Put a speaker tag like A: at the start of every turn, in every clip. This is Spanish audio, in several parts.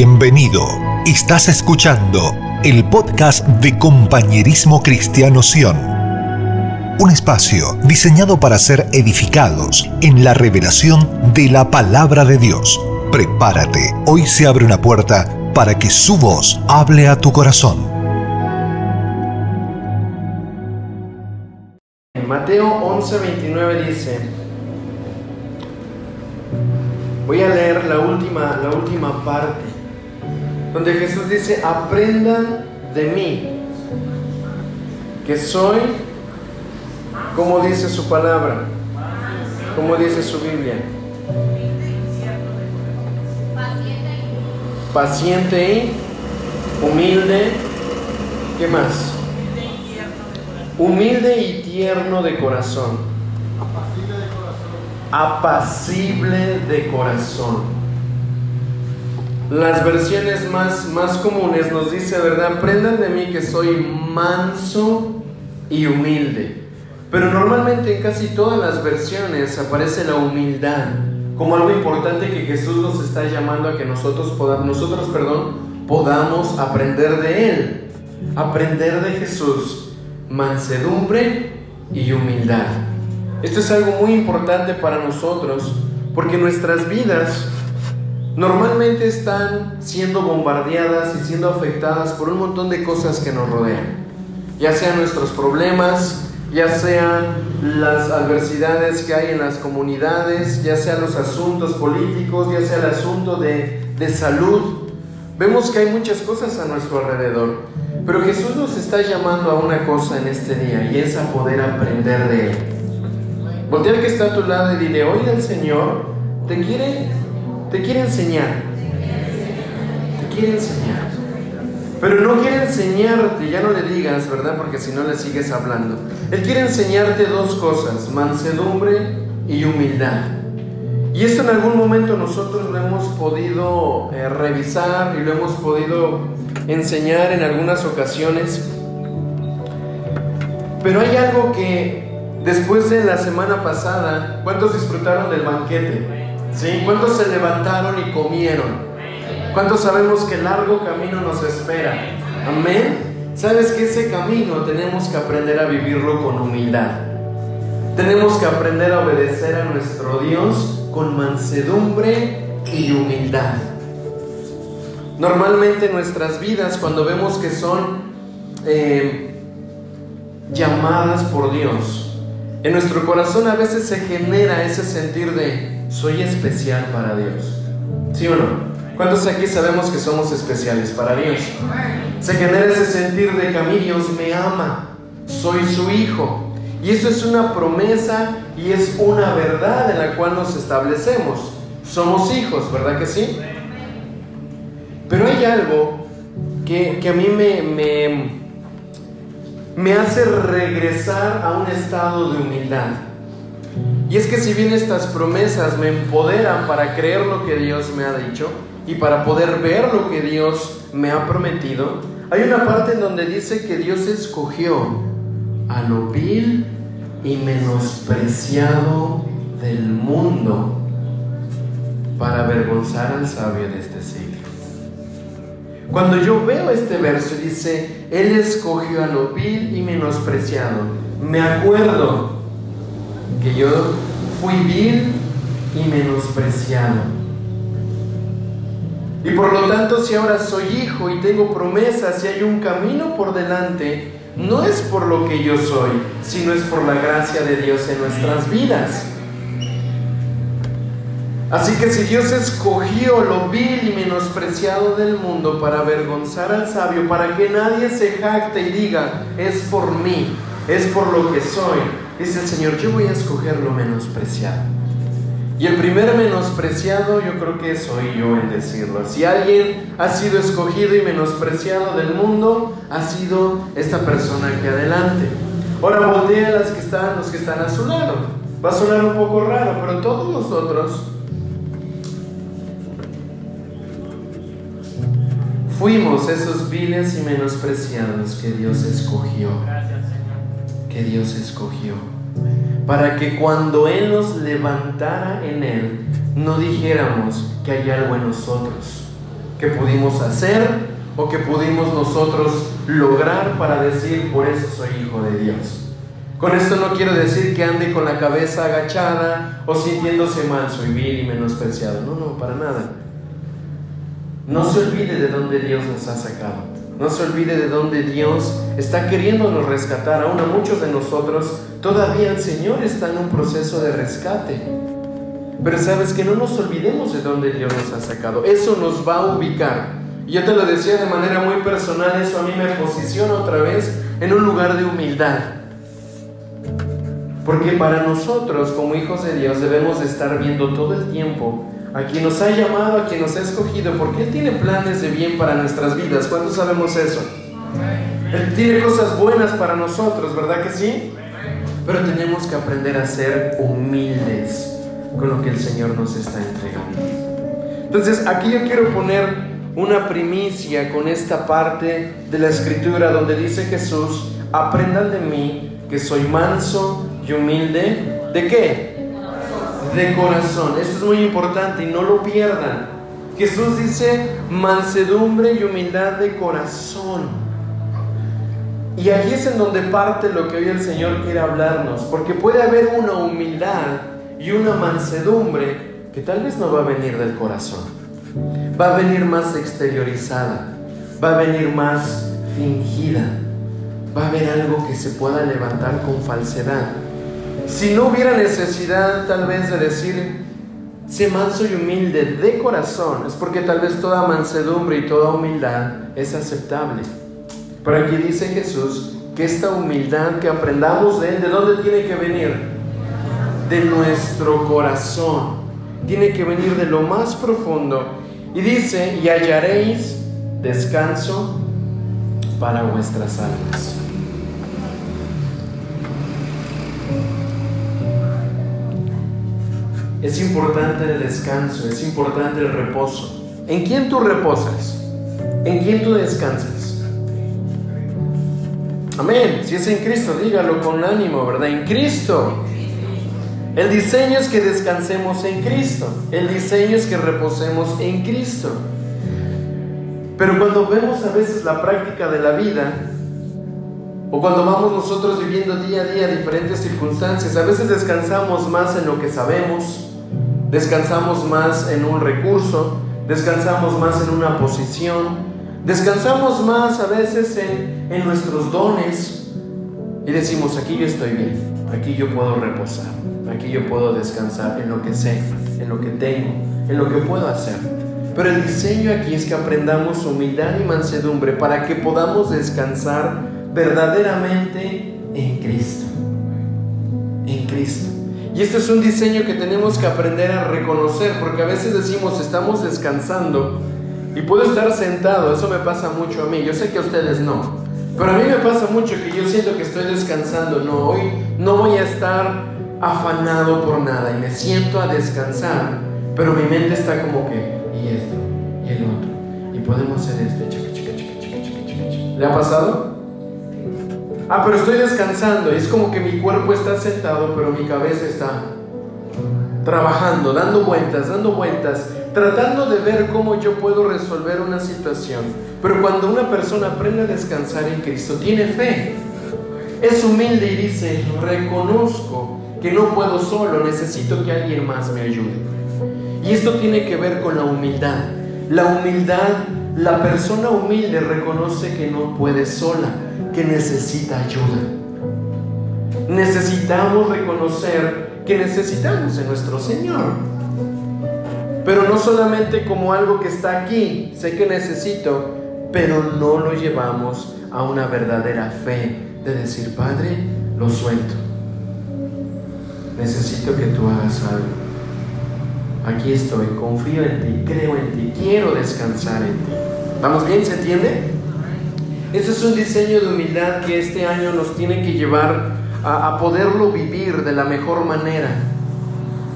A: Bienvenido. Estás escuchando el podcast de Compañerismo Cristiano Sion. Un espacio diseñado para ser edificados en la revelación de la palabra de Dios. Prepárate, hoy se abre una puerta para que su voz hable a tu corazón.
B: En Mateo 11:29 dice, voy a leer la última, la última parte donde Jesús dice, aprendan de mí, que soy, como dice su palabra, como dice su Biblia, paciente y humilde, ¿qué más? Humilde y tierno de corazón, apacible de corazón las versiones más, más comunes nos dice, ¿verdad? Aprendan de mí que soy manso y humilde. Pero normalmente en casi todas las versiones aparece la humildad como algo importante que Jesús nos está llamando a que nosotros podamos, nosotros, perdón, podamos aprender de Él. Aprender de Jesús, mansedumbre y humildad. Esto es algo muy importante para nosotros porque nuestras vidas normalmente están siendo bombardeadas y siendo afectadas por un montón de cosas que nos rodean. Ya sean nuestros problemas, ya sean las adversidades que hay en las comunidades, ya sean los asuntos políticos, ya sea el asunto de, de salud. Vemos que hay muchas cosas a nuestro alrededor, pero Jesús nos está llamando a una cosa en este día y es a poder aprender de Él. Voltea que está a tu lado y dile, hoy el Señor te quiere te quiere enseñar. Te quiere enseñar. Pero no quiere enseñarte, ya no le digas, ¿verdad? Porque si no le sigues hablando. Él quiere enseñarte dos cosas, mansedumbre y humildad. Y esto en algún momento nosotros lo hemos podido eh, revisar y lo hemos podido enseñar en algunas ocasiones. Pero hay algo que después de la semana pasada, ¿cuántos disfrutaron del banquete? ¿Cuántos se levantaron y comieron? ¿Cuántos sabemos que largo camino nos espera? Amén. Sabes que ese camino tenemos que aprender a vivirlo con humildad. Tenemos que aprender a obedecer a nuestro Dios con mansedumbre y humildad. Normalmente nuestras vidas, cuando vemos que son eh, llamadas por Dios, en nuestro corazón a veces se genera ese sentir de, soy especial para Dios. ¿Sí o no? ¿Cuántos aquí sabemos que somos especiales para Dios? Se genera ese sentir de que a mí Dios me ama, soy su hijo. Y eso es una promesa y es una verdad en la cual nos establecemos. Somos hijos, ¿verdad que sí? Pero hay algo que, a mí me, me hace regresar a un estado de humildad. Y es que si bien estas promesas me empoderan para creer lo que Dios me ha dicho y para poder ver lo que Dios me ha prometido, hay una parte en donde dice que Dios escogió a lo vil y menospreciado del mundo para avergonzar al sabio de este siglo. Cuando yo veo este verso dice, Él escogió a lo vil y menospreciado, me acuerdo que yo fui vil y menospreciado. Y por lo tanto, si ahora soy hijo y tengo promesas y hay un camino por delante, no es por lo que yo soy, sino es por la gracia de Dios en nuestras vidas. Así que si Dios escogió lo vil y menospreciado del mundo para avergonzar al sabio, para que nadie se jacte y diga, es por mí, es por lo que soy, dice el Señor, yo voy a escoger lo menospreciado. Y el primer menospreciado yo creo que soy yo en decirlo. Si alguien ha sido escogido y menospreciado del mundo, ha sido esta persona aquí adelante. Ahora voltea a las que están, los que están a su lado. Va a sonar un poco raro, pero todos nosotros fuimos esos viles y menospreciados que Dios escogió que Dios escogió. Para que cuando Él nos levantara en Él, no dijéramos que hay algo en nosotros, que pudimos hacer o que pudimos nosotros lograr para decir, por eso soy hijo de Dios. Con esto no quiero decir que ande con la cabeza agachada o sintiéndose manso y vil y menospreciado. No, no, para nada. No se olvide de dónde Dios nos ha sacado. No se olvide de dónde Dios está queriéndonos rescatar. Aún a muchos de nosotros todavía el Señor está en un proceso de rescate. Pero sabes que no nos olvidemos de dónde Dios nos ha sacado. Eso nos va a ubicar. Yo te lo decía de manera muy personal, eso a mí me posiciona otra vez en un lugar de humildad. Porque para nosotros como hijos de Dios debemos estar viendo todo el tiempo a quien nos ha llamado, a quien nos ha escogido, porque Él tiene planes de bien para nuestras vidas. ¿Cuántos sabemos eso? Él tiene cosas buenas para nosotros, ¿verdad que sí? Pero tenemos que aprender a ser humildes con lo que el Señor nos está entregando. Entonces, aquí yo quiero poner una primicia con esta parte de la escritura donde dice Jesús, aprendan de mí que soy manso y humilde. ¿De qué? De corazón. Esto es muy importante y no lo pierdan. Jesús dice mansedumbre y humildad de corazón. Y aquí es en donde parte lo que hoy el Señor quiere hablarnos, porque puede haber una humildad y una mansedumbre que tal vez no va a venir del corazón. Va a venir más exteriorizada, va a venir más fingida, va a haber algo que se pueda levantar con falsedad si no hubiera necesidad tal vez de decir, sé manso y humilde de corazón, es porque tal vez toda mansedumbre y toda humildad es aceptable. Pero aquí dice Jesús que esta humildad que aprendamos de Él, ¿de dónde tiene que venir? De nuestro corazón. Tiene que venir de lo más profundo. Y dice, y hallaréis descanso para vuestras almas. Es importante el descanso, es importante el reposo. ¿En quién tú reposas? ¿En quién tú descansas? Amén. Si es en Cristo, dígalo con ánimo, ¿verdad? En Cristo. El diseño es que descansemos en Cristo. El diseño es que reposemos en Cristo. Pero cuando vemos a veces la práctica de la vida, o cuando vamos nosotros viviendo día a día diferentes circunstancias, a veces descansamos más en lo que sabemos, descansamos más en un recurso, descansamos más en una posición, descansamos más a veces en, en nuestros dones y decimos, aquí yo estoy bien, aquí yo puedo reposar, aquí yo puedo descansar en lo que sé, en lo que tengo, en lo que puedo hacer. Pero el diseño aquí es que aprendamos humildad y mansedumbre para que podamos descansar verdaderamente en Cristo. En Cristo. Y este es un diseño que tenemos que aprender a reconocer, porque a veces decimos estamos descansando y puedo estar sentado, eso me pasa mucho a mí, yo sé que a ustedes no, pero a mí me pasa mucho que yo siento que estoy descansando, no, hoy no voy a estar afanado por nada y me siento a descansar, pero mi mente está como que, y esto, y el otro, y podemos hacer esto. ¿Le ha pasado? Ah, pero estoy descansando. Es como que mi cuerpo está sentado, pero mi cabeza está trabajando, dando vueltas, dando vueltas, tratando de ver cómo yo puedo resolver una situación. Pero cuando una persona aprende a descansar en Cristo, tiene fe, es humilde y dice, reconozco que no puedo solo, necesito que alguien más me ayude. Y esto tiene que ver con la humildad. La humildad, la persona humilde reconoce que no puede sola que necesita ayuda. Necesitamos reconocer que necesitamos de nuestro Señor. Pero no solamente como algo que está aquí, sé que necesito, pero no lo llevamos a una verdadera fe de decir, Padre, lo suelto. Necesito que tú hagas algo. Aquí estoy, confío en ti, creo en ti, quiero descansar en ti. ¿Vamos bien? ¿Se entiende? Ese es un diseño de humildad que este año nos tiene que llevar a, poderlo vivir de la mejor manera.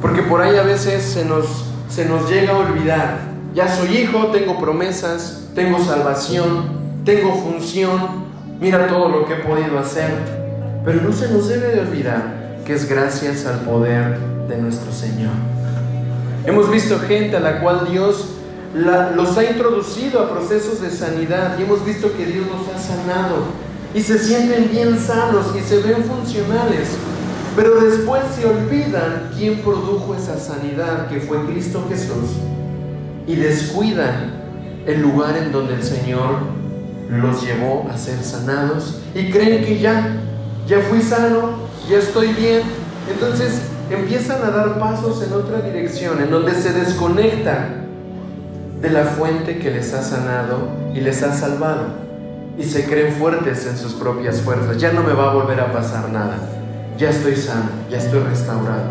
B: Porque por ahí a veces se nos, se nos llega a olvidar. Ya soy hijo, tengo promesas, tengo salvación, tengo función, mira todo lo que he podido hacer. Pero no se nos debe de olvidar que es gracias al poder de nuestro Señor. Hemos visto gente a la cual Dios los ha introducido a procesos de sanidad y hemos visto que Dios los ha sanado y se sienten bien sanos y se ven funcionales. Pero después se olvidan quién produjo esa sanidad, que fue Cristo Jesús, y descuidan el lugar en donde el Señor los llevó a ser sanados y creen que ya, ya fui sano, ya estoy bien. Entonces empiezan a dar pasos en otra dirección, en donde se desconectan de la fuente que les ha sanado y les ha salvado. Y se creen fuertes en sus propias fuerzas. Ya no me va a volver a pasar nada. Ya estoy sano, ya estoy restaurado.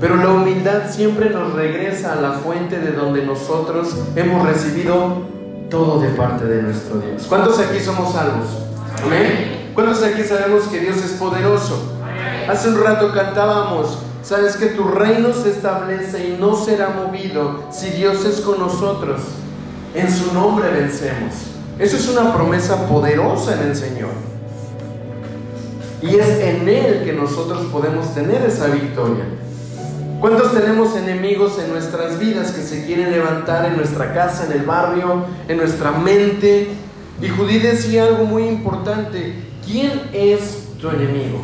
B: Pero la humildad siempre nos regresa a la fuente de donde nosotros hemos recibido todo de parte de nuestro Dios. ¿Cuántos aquí somos salvos? Amén. ¿Cuántos aquí sabemos que Dios es poderoso? Hace un rato cantábamos, sabes que tu reino se establece y no será movido si Dios es con nosotros. En su nombre vencemos. Eso es una promesa poderosa en el Señor. Y es en Él que nosotros podemos tener esa victoria. ¿Cuántos tenemos enemigos en nuestras vidas que se quieren levantar en nuestra casa, en el barrio, en nuestra mente? Y Judí decía algo muy importante. ¿Quién es tu enemigo?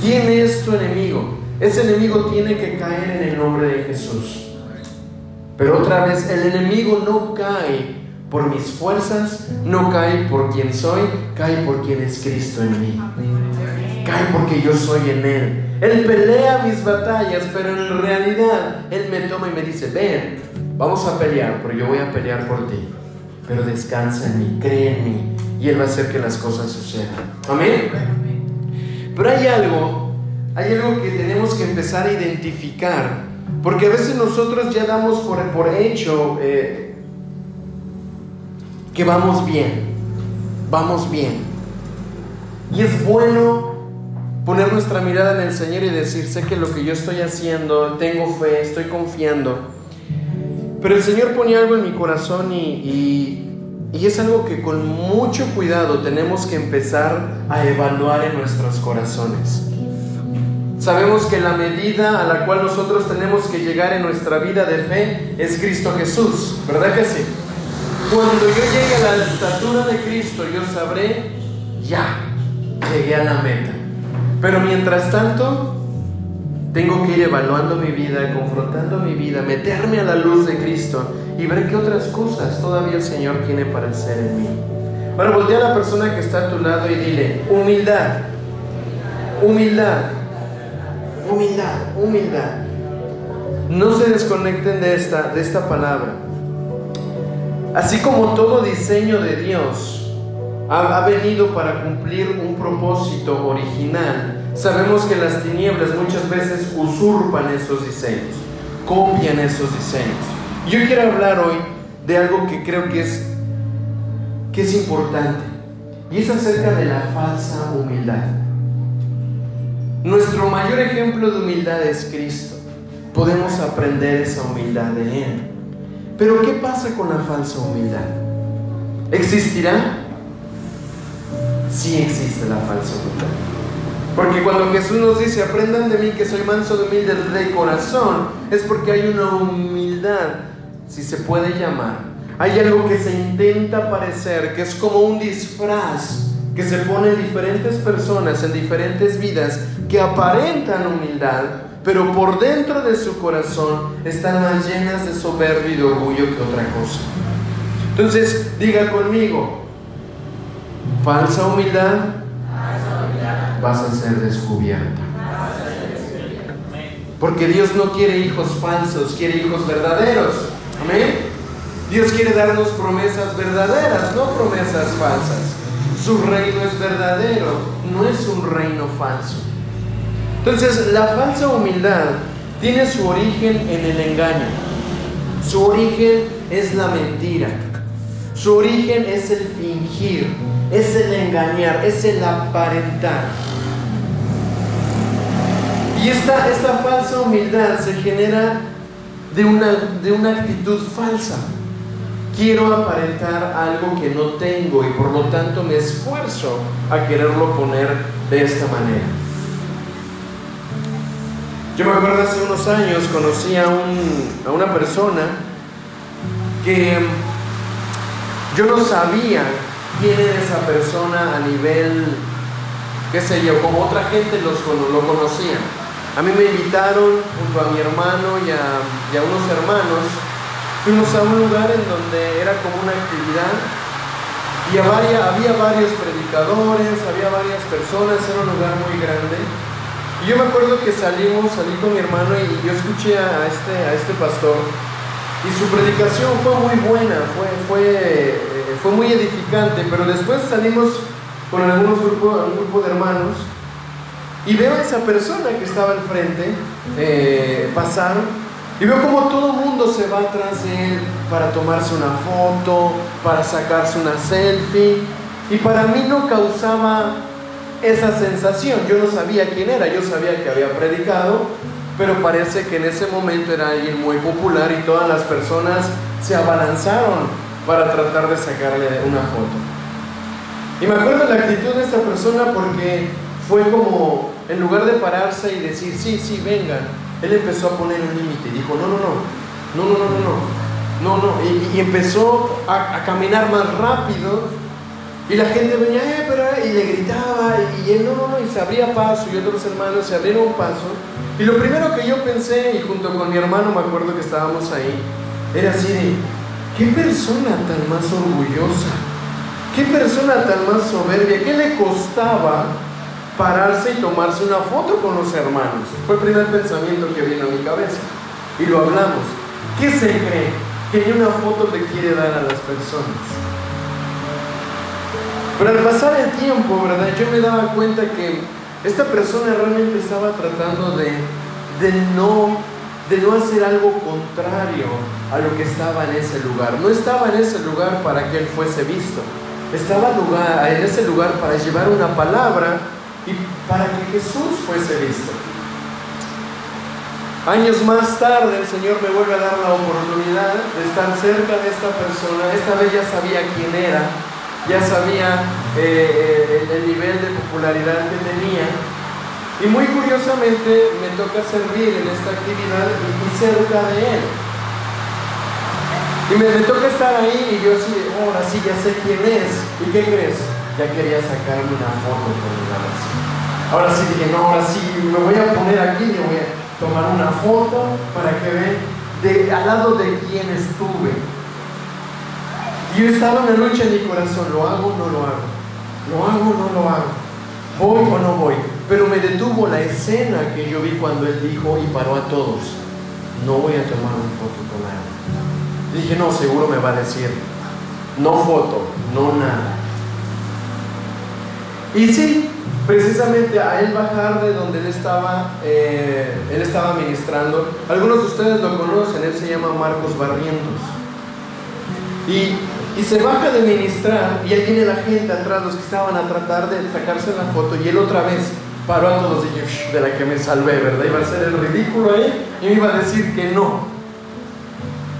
B: ¿Quién es tu enemigo? Ese enemigo tiene que caer en el nombre de Jesús. Pero otra vez, el enemigo no cae por mis fuerzas, no cae por quien soy, cae por quien es Cristo en mí. Cae porque yo soy en Él. Él pelea mis batallas, pero en realidad Él me toma y me dice, ven, vamos a pelear, pero yo voy a pelear por ti. Pero descansa en mí, cree en mí, y Él va a hacer que las cosas sucedan. Amén. Pero hay algo, hay algo que tenemos que empezar a identificar, porque a veces nosotros ya damos por, hecho eh, que vamos bien, vamos bien. Y es bueno poner nuestra mirada en el Señor y decir, sé que lo que yo estoy haciendo, tengo fe, estoy confiando. Pero el Señor ponía algo en mi corazón y, y, es algo que con mucho cuidado tenemos que empezar a evaluar en nuestros corazones. Sabemos que la medida a la cual nosotros tenemos que llegar en nuestra vida de fe es Cristo Jesús, ¿verdad que sí? Cuando yo llegue a la estatura de Cristo, yo sabré, ya, llegué a la meta. Pero mientras tanto, tengo que ir evaluando mi vida, confrontando mi vida, meterme a la luz de Cristo y ver qué otras cosas todavía el Señor tiene para hacer en mí. Ahora voltea a la persona que está a tu lado y dile, humildad, humildad, humildad, humildad. No se desconecten de esta, de esta palabra. Así como todo diseño de Dios, ha, venido para cumplir un propósito original. Sabemos que las tinieblas muchas veces usurpan esos diseños, copian esos diseños. Yo quiero hablar hoy de algo que creo que es, que es importante, y es acerca de la falsa humildad. Nuestro mayor ejemplo de humildad es Cristo. Podemos aprender esa humildad de Él. Pero ¿qué pasa con la falsa humildad? ¿Existirá? sí existe la falsa humildad. Porque cuando Jesús nos dice, aprendan de mí que soy manso de humilde de corazón, es porque hay una humildad, si se puede llamar. Hay algo que se intenta parecer, que es como un disfraz que se pone en diferentes personas, en diferentes vidas, que aparentan humildad, pero por dentro de su corazón están más llenas de soberbia y de orgullo que otra cosa. Entonces, diga conmigo, falsa humildad, vas a ser descubierta. Porque Dios no quiere hijos falsos, quiere hijos verdaderos. Amén. Dios quiere darnos promesas verdaderas, no promesas falsas. Su reino es verdadero, no es un reino falso. Entonces, la falsa humildad tiene su origen en el engaño. Su origen es la mentira. Su origen es el fingir es el engañar, es el aparentar. Y esta, esta falsa humildad se genera de una, de una actitud falsa. Quiero aparentar algo que no tengo y por lo tanto me esfuerzo a quererlo poner de esta manera. Yo me acuerdo hace unos años conocí a, a una persona que yo no sabía quién era esa persona a nivel, qué sé yo, como otra gente los, lo conocía. A mí me invitaron junto a mi hermano y a, y a unos hermanos, fuimos a un lugar en donde era como una actividad y había, había varios predicadores, había varias personas, era un lugar muy grande. Y yo me acuerdo que salimos, salí con mi hermano y yo escuché a este, a este pastor y su predicación fue muy buena, fue, fue, eh, fue muy edificante, pero después salimos con algunos grupos, un grupo de hermanos y veo a esa persona que estaba al frente eh, pasar y veo como todo el mundo se va atrás de él para tomarse una foto, para sacarse una selfie y para mí no causaba esa sensación, yo no sabía quién era, yo sabía que había predicado, pero parece que en ese momento era alguien muy popular y todas las personas se abalanzaron para tratar de sacarle una foto. Y me acuerdo la actitud de esta persona porque fue como, en lugar de pararse y decir, sí, sí, vengan, él empezó a poner un límite y dijo, no, no, no, no, no, no, no, no, no, y, empezó a, caminar más rápido y la gente venía, eh, pero, y le gritaba, y, él no, no, no, y se abría paso, y otros hermanos se abrieron paso. Y lo primero que yo pensé, y junto con mi hermano me acuerdo que estábamos ahí, era así de, ¿qué persona tan más orgullosa? ¿Qué persona tan más soberbia? ¿Qué le costaba pararse y tomarse una foto con los hermanos? Fue el primer pensamiento que vino a mi cabeza. Y lo hablamos. ¿Qué se cree? Que una foto le quiere dar a las personas. Pero al pasar el tiempo, ¿verdad? Yo me daba cuenta que esta persona realmente estaba tratando de, no, de no hacer algo contrario a lo que estaba en ese lugar. No estaba en ese lugar para que él fuese visto. Estaba lugar, en ese lugar para llevar una palabra y para que Jesús fuese visto. Años más tarde el Señor me vuelve a dar la oportunidad de estar cerca de esta persona. Esta vez ya sabía quién era ya sabía eh, el, nivel de popularidad que tenía. Y muy curiosamente me toca servir en esta actividad y, cerca de él. Y me, toca estar ahí y yo así, ahora sí, ya sé quién es. ¿Y qué crees? Ya quería sacarme una foto con él ahora sí. dije, no, ahora sí, me voy a poner aquí, me voy a tomar una foto para que vean al lado de quién estuve. Yo estaba en la lucha en mi corazón, ¿lo hago o no lo hago? ¿Lo hago o no lo hago? ¿Voy o no voy? Pero me detuvo la escena que yo vi cuando él dijo y paró a todos, no voy a tomar una foto con él. dije, no, seguro me va a decir, no foto, no nada. Y sí, precisamente a él bajar de donde él estaba, eh, él estaba ministrando, algunos de ustedes lo conocen, él se llama Marcos Barrientos. Y y se baja de ministrar y ahí viene la gente atrás, los que estaban a tratar de sacarse la foto y él otra vez paró a todos y yo, de la que me salvé, ¿verdad? Iba a ser el ridículo ahí y me iba a decir que no.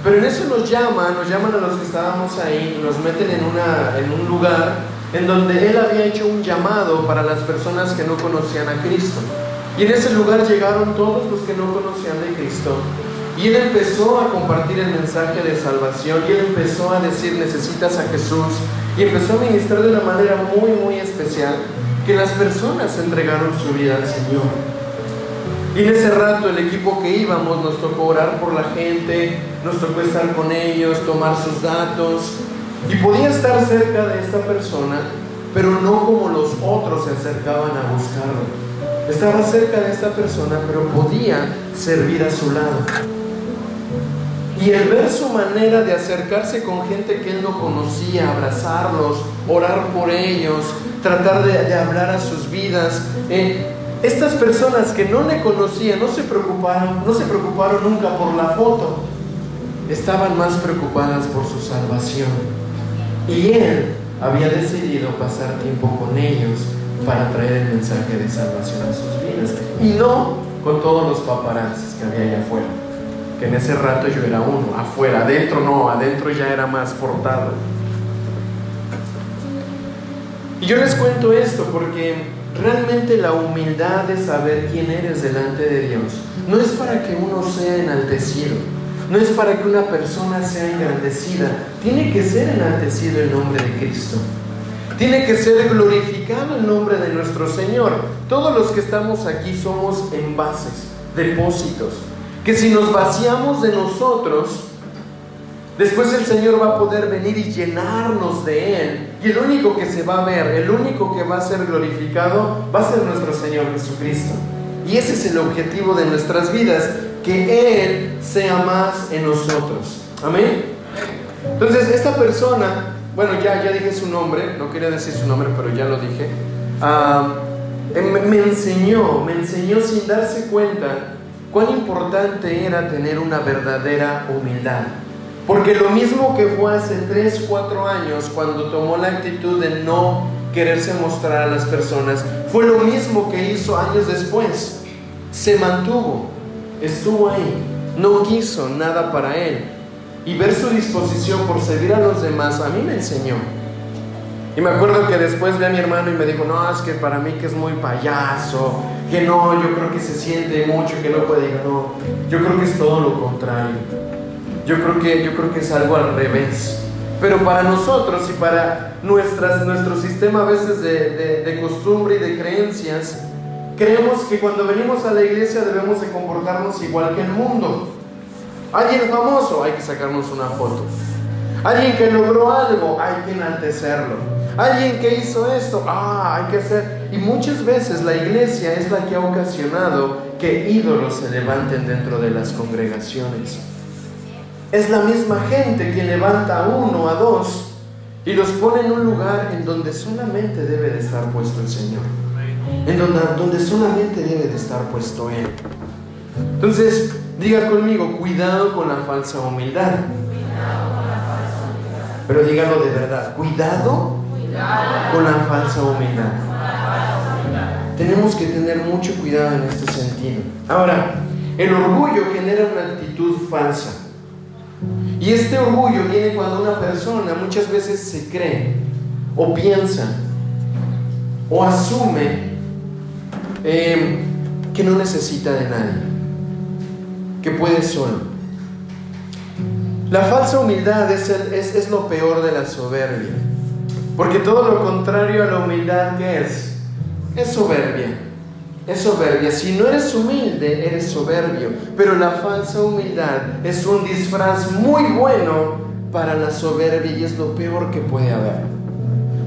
B: Pero en eso nos llaman, nos llaman a los que estábamos ahí, nos meten en, una, en un lugar en donde él había hecho un llamado para las personas que no conocían a Cristo. Y en ese lugar llegaron todos los que no conocían de Cristo y él empezó a compartir el mensaje de salvación y él empezó a decir necesitas a Jesús y empezó a ministrar de una manera muy, muy especial que las personas entregaron su vida al Señor. Y en ese rato el equipo que íbamos nos tocó orar por la gente, nos tocó estar con ellos, tomar sus datos y podía estar cerca de esta persona, pero no como los otros se acercaban a buscarlo. Estaba cerca de esta persona, pero podía servir a su lado. Y el ver su manera de acercarse con gente que él no conocía, abrazarlos, orar por ellos, tratar de, hablar a sus vidas. Eh, estas personas que no le conocían no se preocuparon, no se preocuparon nunca por la foto, estaban más preocupadas por su salvación. Y él había decidido pasar tiempo con ellos para traer el mensaje de salvación a sus vidas y no con todos los paparazzis que había allá afuera que en ese rato yo era uno, afuera, adentro no, adentro ya era más portado. Y yo les cuento esto porque realmente la humildad de saber quién eres delante de Dios no es para que uno sea enaltecido, no es para que una persona sea engrandecida, tiene que ser enaltecido el nombre de Cristo. Tiene que ser glorificado el nombre de nuestro Señor. Todos los que estamos aquí somos envases, depósitos, que si nos vaciamos de nosotros, después el Señor va a poder venir y llenarnos de Él. Y el único que se va a ver, el único que va a ser glorificado, va a ser nuestro Señor Jesucristo. Y ese es el objetivo de nuestras vidas, que Él sea más en nosotros. Amén. Entonces, esta persona, bueno, ya, ya dije su nombre, no quería decir su nombre, pero ya lo dije. Em, me enseñó, me enseñó sin darse cuenta cuán importante era tener una verdadera humildad. Porque lo mismo que fue hace 3, 4 años cuando tomó la actitud de no quererse mostrar a las personas, fue lo mismo que hizo años después. Se mantuvo, estuvo ahí, no quiso nada para él. Y ver su disposición por servir a los demás a mí me enseñó. Y me acuerdo que después vi a mi hermano y me dijo, no, es que para mí que es muy payaso, que no, yo creo que se siente mucho, que no puede, no, yo creo que es todo lo contrario. Yo creo que, yo creo que es algo al revés. Pero para nosotros y para nuestras, nuestro sistema a veces de, de, costumbre y de creencias, creemos que cuando venimos a la iglesia debemos de comportarnos igual que el mundo. Alguien famoso, hay que sacarnos una foto. Alguien que logró algo, hay que enaltecerlo. Alguien que hizo esto, ah, hay que hacer. Y muchas veces la iglesia es la que ha ocasionado que ídolos se levanten dentro de las congregaciones. Es la misma gente que levanta a uno, a dos, y los pone en un lugar en donde solamente debe de estar puesto el Señor. En donde, solamente debe de estar puesto Él. Entonces, diga conmigo, cuidado con la falsa humildad. Pero dígalo de verdad, cuidado, con la falsa humildad. Tenemos que tener mucho cuidado en este sentido. Ahora, el orgullo genera una actitud falsa. Y este orgullo viene cuando una persona muchas veces se cree o piensa o asume em, que no necesita de nadie, que puede solo. La falsa humildad es, es, es lo peor de la soberbia, porque todo lo contrario a la humildad que es, es soberbia es soberbia. Si no eres humilde, eres soberbio. Pero la falsa humildad es un disfraz muy bueno para la soberbia y es lo peor que puede haber.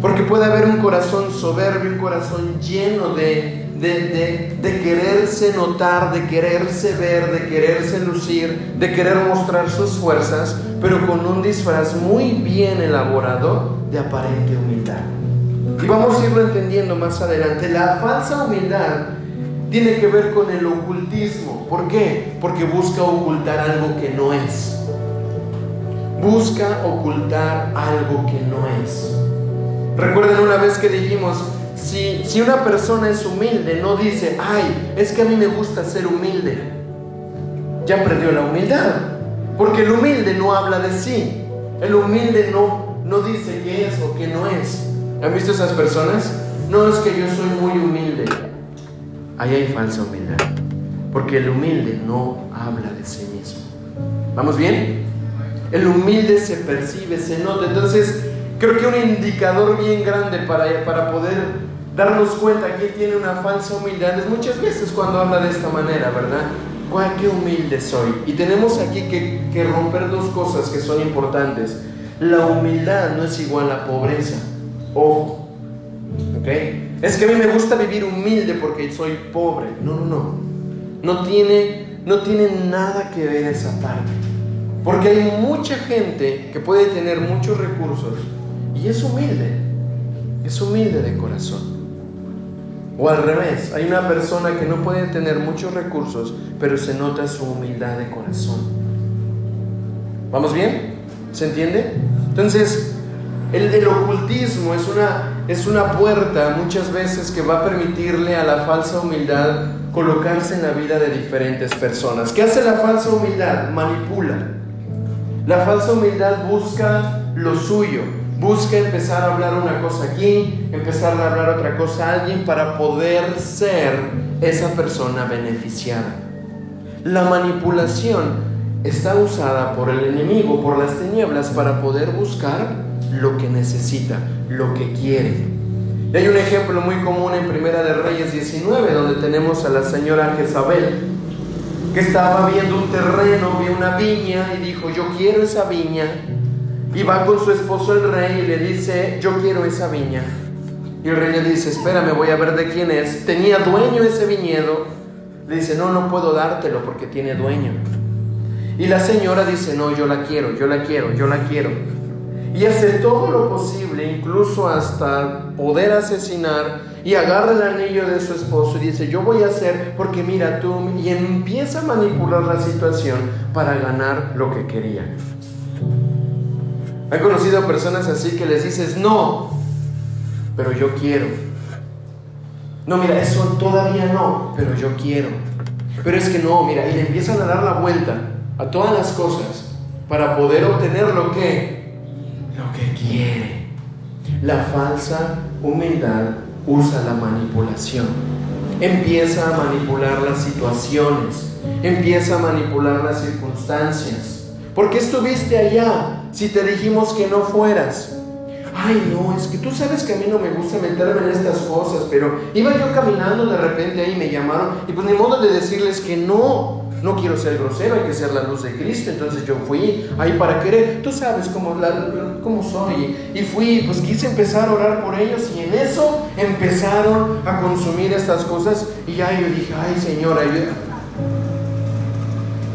B: Porque puede haber un corazón soberbio, un corazón lleno de, de, de, quererse notar, de quererse ver, de quererse lucir, de querer mostrar sus fuerzas, pero con un disfraz muy bien elaborado de aparente humildad. Y vamos a irlo entendiendo más adelante. La falsa humildad tiene que ver con el ocultismo. ¿Por qué? Porque busca ocultar algo que no es. Busca ocultar algo que no es. Recuerden una vez que dijimos, si, una persona es humilde, no dice, ay, es que a mí me gusta ser humilde. Ya perdió la humildad. Porque el humilde no habla de sí. El humilde no, no dice qué es o qué no es. ¿Han visto esas personas? No es que yo soy muy humilde ahí hay falsa humildad. Porque el humilde no habla de sí mismo. ¿Vamos bien? El humilde se percibe, se nota. Entonces, creo que un indicador bien grande para, para poder darnos cuenta que tiene una falsa humildad es muchas veces cuando habla de esta manera, ¿verdad? ¿Cuál, qué humilde soy? Y tenemos aquí que, que romper dos cosas que son importantes. La humildad no es igual a pobreza. Ojo. ¿Ok? Es que a mí me gusta vivir humilde porque soy pobre. No, no, no. No tiene, no tiene nada que ver esa parte. Porque hay mucha gente que puede tener muchos recursos y es humilde. Es humilde de corazón. O al revés, hay una persona que no puede tener muchos recursos, pero se nota su humildad de corazón. ¿Vamos bien? ¿Se entiende? Entonces, el, ocultismo es una es una puerta muchas veces que va a permitirle a la falsa humildad colocarse en la vida de diferentes personas. ¿Qué hace la falsa humildad? Manipula. La falsa humildad busca lo suyo, busca empezar a hablar una cosa aquí, empezar a hablar otra cosa a alguien para poder ser esa persona beneficiada. La manipulación está usada por el enemigo, por las tinieblas, para poder buscar lo que necesita, lo que quiere. Y hay un ejemplo muy común en Primera de Reyes 19, donde tenemos a la señora Jezabel, que estaba viendo un terreno, vio una viña y dijo, yo quiero esa viña. Y va con su esposo el rey y le dice, yo quiero esa viña. Y el rey le dice, espérame, voy a ver de quién es. Tenía dueño ese viñedo. Le dice, no, no puedo dártelo porque tiene dueño. Y la señora dice, no, yo la quiero, yo la quiero, yo la quiero. Y hace todo lo posible, incluso hasta poder asesinar, y agarra el anillo de su esposo y dice, yo voy a hacer porque mira tú, y empieza a manipular la situación para ganar lo que quería. He conocido personas así que les dices, no, pero yo quiero. No, mira, eso todavía no, pero yo quiero. Pero es que no, mira, y le empiezan a dar la vuelta a todas las cosas para poder obtener lo que lo que quiere. La falsa humildad usa la manipulación. Empieza a manipular las situaciones, empieza a manipular las circunstancias. ¿Por qué estuviste allá si te dijimos que no fueras? Ay, no, es que tú sabes que a mí no me gusta meterme en estas cosas, pero iba yo caminando de repente ahí me llamaron y pues ni modo de decirles que no. No quiero ser grosero, hay que ser la luz de Cristo. Entonces yo fui ahí para querer, tú sabes cómo, la, cómo soy. Y fui, pues quise empezar a orar por ellos y en eso empezaron a consumir estas cosas. Y ya yo dije, ay Señor.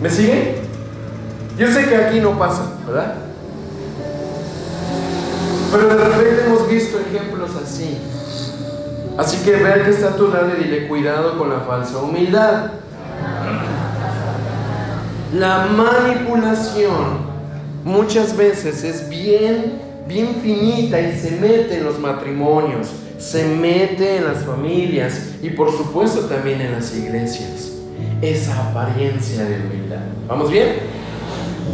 B: ¿Me sigue? Yo sé que aquí no pasa, ¿verdad? Pero de repente hemos visto ejemplos así. Así que ver que está a tu lado y dile cuidado con la falsa humildad. La manipulación muchas veces es bien, bien finita y se mete en los matrimonios, se mete en las familias y por supuesto también en las iglesias. Esa apariencia de humildad. ¿Vamos bien?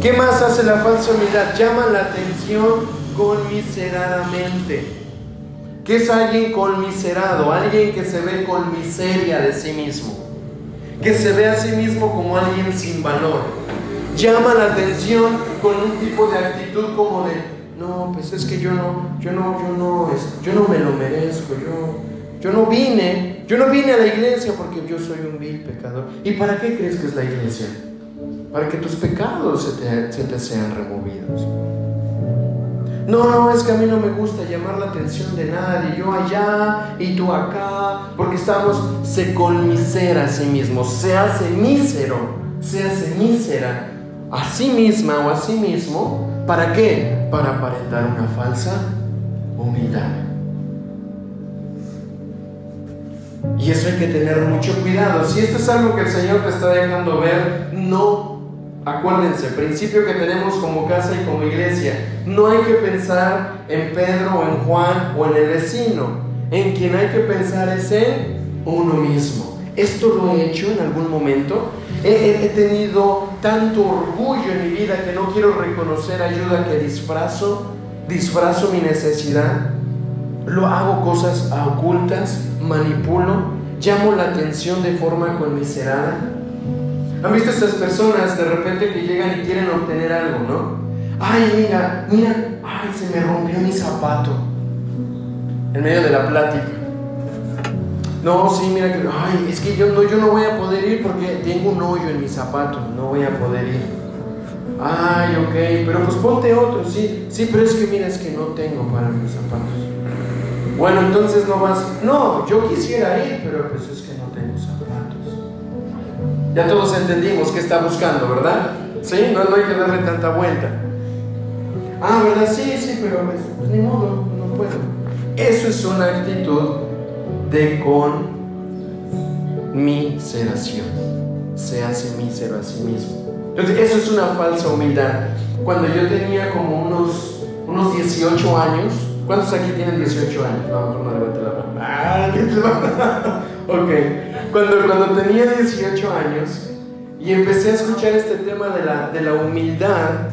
B: ¿Qué más hace la falsa humildad? Llama la atención conmiseradamente. ¿Qué es alguien conmiserado? Alguien que se ve con miseria de sí mismo que se ve a sí mismo como alguien sin valor. Llama la atención con un tipo de actitud como de, no, pues es que yo no, yo no, yo no, yo no me lo merezco, yo, yo no vine, yo no vine a la iglesia porque yo soy un vil pecador. ¿Y para qué crees que es la iglesia? Para que tus pecados se te, se te sean removidos. No, no, es que a mí no me gusta llamar la atención de nadie, yo allá y tú acá, porque estamos, se conmisera a sí mismo, se hace mísero, se hace mísera a sí misma o a sí mismo, ¿para qué? Para aparentar una falsa humildad. Y eso hay que tener mucho cuidado. Si esto es algo que el Señor te está dejando ver, no Acuérdense, principio que tenemos como casa y como iglesia, no hay que pensar en Pedro o en Juan o en el vecino. En quien hay que pensar es en uno mismo. Esto lo he hecho en algún momento. He, tenido tanto orgullo en mi vida que no quiero reconocer ayuda que disfrazo, disfrazo mi necesidad. Lo hago cosas ocultas, manipulo, llamo la atención de forma conmiserada ¿Han visto estas personas de repente que llegan y quieren obtener algo, no? Ay, mira, mira, ay, se me rompió mi zapato. En medio de la plática. No, sí, mira que, ay, es que yo no, yo no voy a poder ir porque tengo un hoyo en mi zapato, no voy a poder ir. Ay, ok, pero pues ponte otro, sí, sí, pero es que mira, es que no tengo para mis zapatos. Bueno, entonces no vas, no, yo quisiera ir, pero pues es que. Ya todos entendimos qué está buscando, ¿verdad? Sí, no, hay que darle tanta vuelta. Ah, ¿verdad? Sí, sí, pero pues, pues, ni modo, no puedo. Eso es una actitud de conmiseración. Se hace mísero a sí mismo. Entonces, eso es una falsa humildad. Cuando yo tenía como unos, unos 18 años, ¿cuántos aquí tienen 18 años? No, no levante la mano. Ah, ok. Cuando, cuando tenía 18 años y empecé a escuchar este tema de la, de la humildad,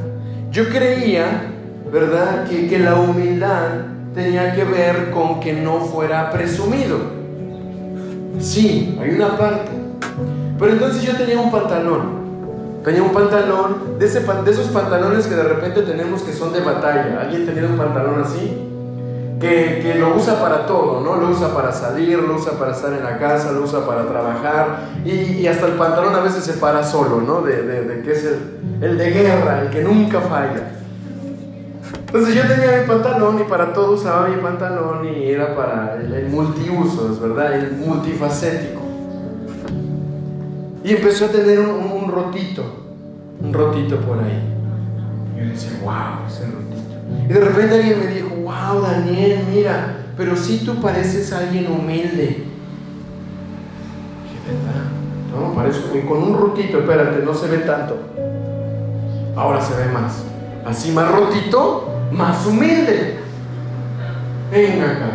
B: yo creía, ¿verdad?, que, que la humildad tenía que ver con que no fuera presumido. Sí, hay una parte. Pero entonces yo tenía un pantalón. Tenía un pantalón, de, ese, de esos pantalones que de repente tenemos que son de batalla. ¿Alguien tenía un pantalón así? Que, que, lo usa para todo, ¿no? Lo usa para salir, lo usa para estar en la casa, lo usa para trabajar y, hasta el pantalón a veces se para solo, ¿no? De, de, que es el, el, de guerra, el que nunca falla. Entonces yo tenía mi pantalón y para todo usaba mi pantalón y era para el, el multiusos, ¿verdad? El multifacético. Y empezó a tener un, rotito, un rotito por ahí. Y yo decía, wow, ese rotito. Y de repente alguien me dijo, wow, Daniel, mira, pero si sí tú pareces alguien humilde. ¿Qué verdad? No, parezco, y con un rotito, espérate, no se ve tanto. Ahora se ve más. Así más rotito, más humilde. Venga acá.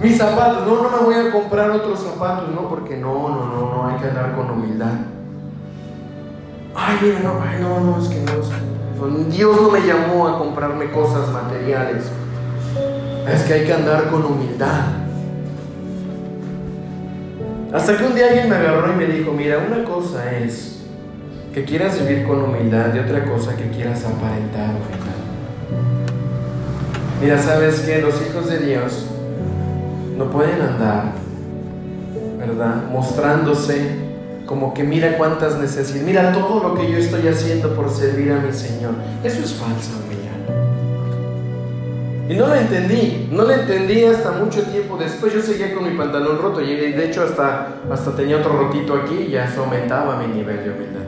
B: Mis zapatos, no, no me voy a comprar otros zapatos, no, porque no, no, no, no, hay que andar con humildad. Ay, mira, no, ay, no, no, es que no, Dios no me llamó a comprarme cosas materiales. Es que hay que andar con humildad. Hasta que un día alguien me agarró y me dijo, mira, una cosa es que quieras vivir con humildad y otra cosa que quieras aparentar humildad. Mira, sabes que los hijos de Dios no pueden andar, ¿verdad? Mostrándose como que mira cuántas necesidades, mira todo lo que yo estoy haciendo por servir a mi Señor. Eso es humildad. Y no lo entendí, no lo entendí hasta mucho tiempo después. Yo seguía con mi pantalón roto y de hecho hasta, hasta tenía otro rotito aquí y ya aumentaba mi nivel de humildad.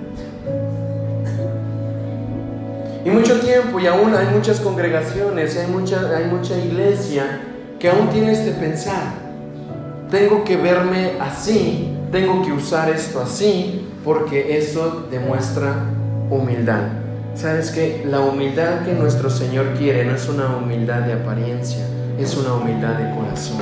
B: Y mucho tiempo y aún hay muchas congregaciones, hay mucha, hay mucha iglesia que aún tiene este pensar. Tengo que verme así, tengo que usar esto así, porque eso demuestra humildad. ¿Sabes que La humildad que nuestro Señor quiere no es una humildad de apariencia, es una humildad de corazón.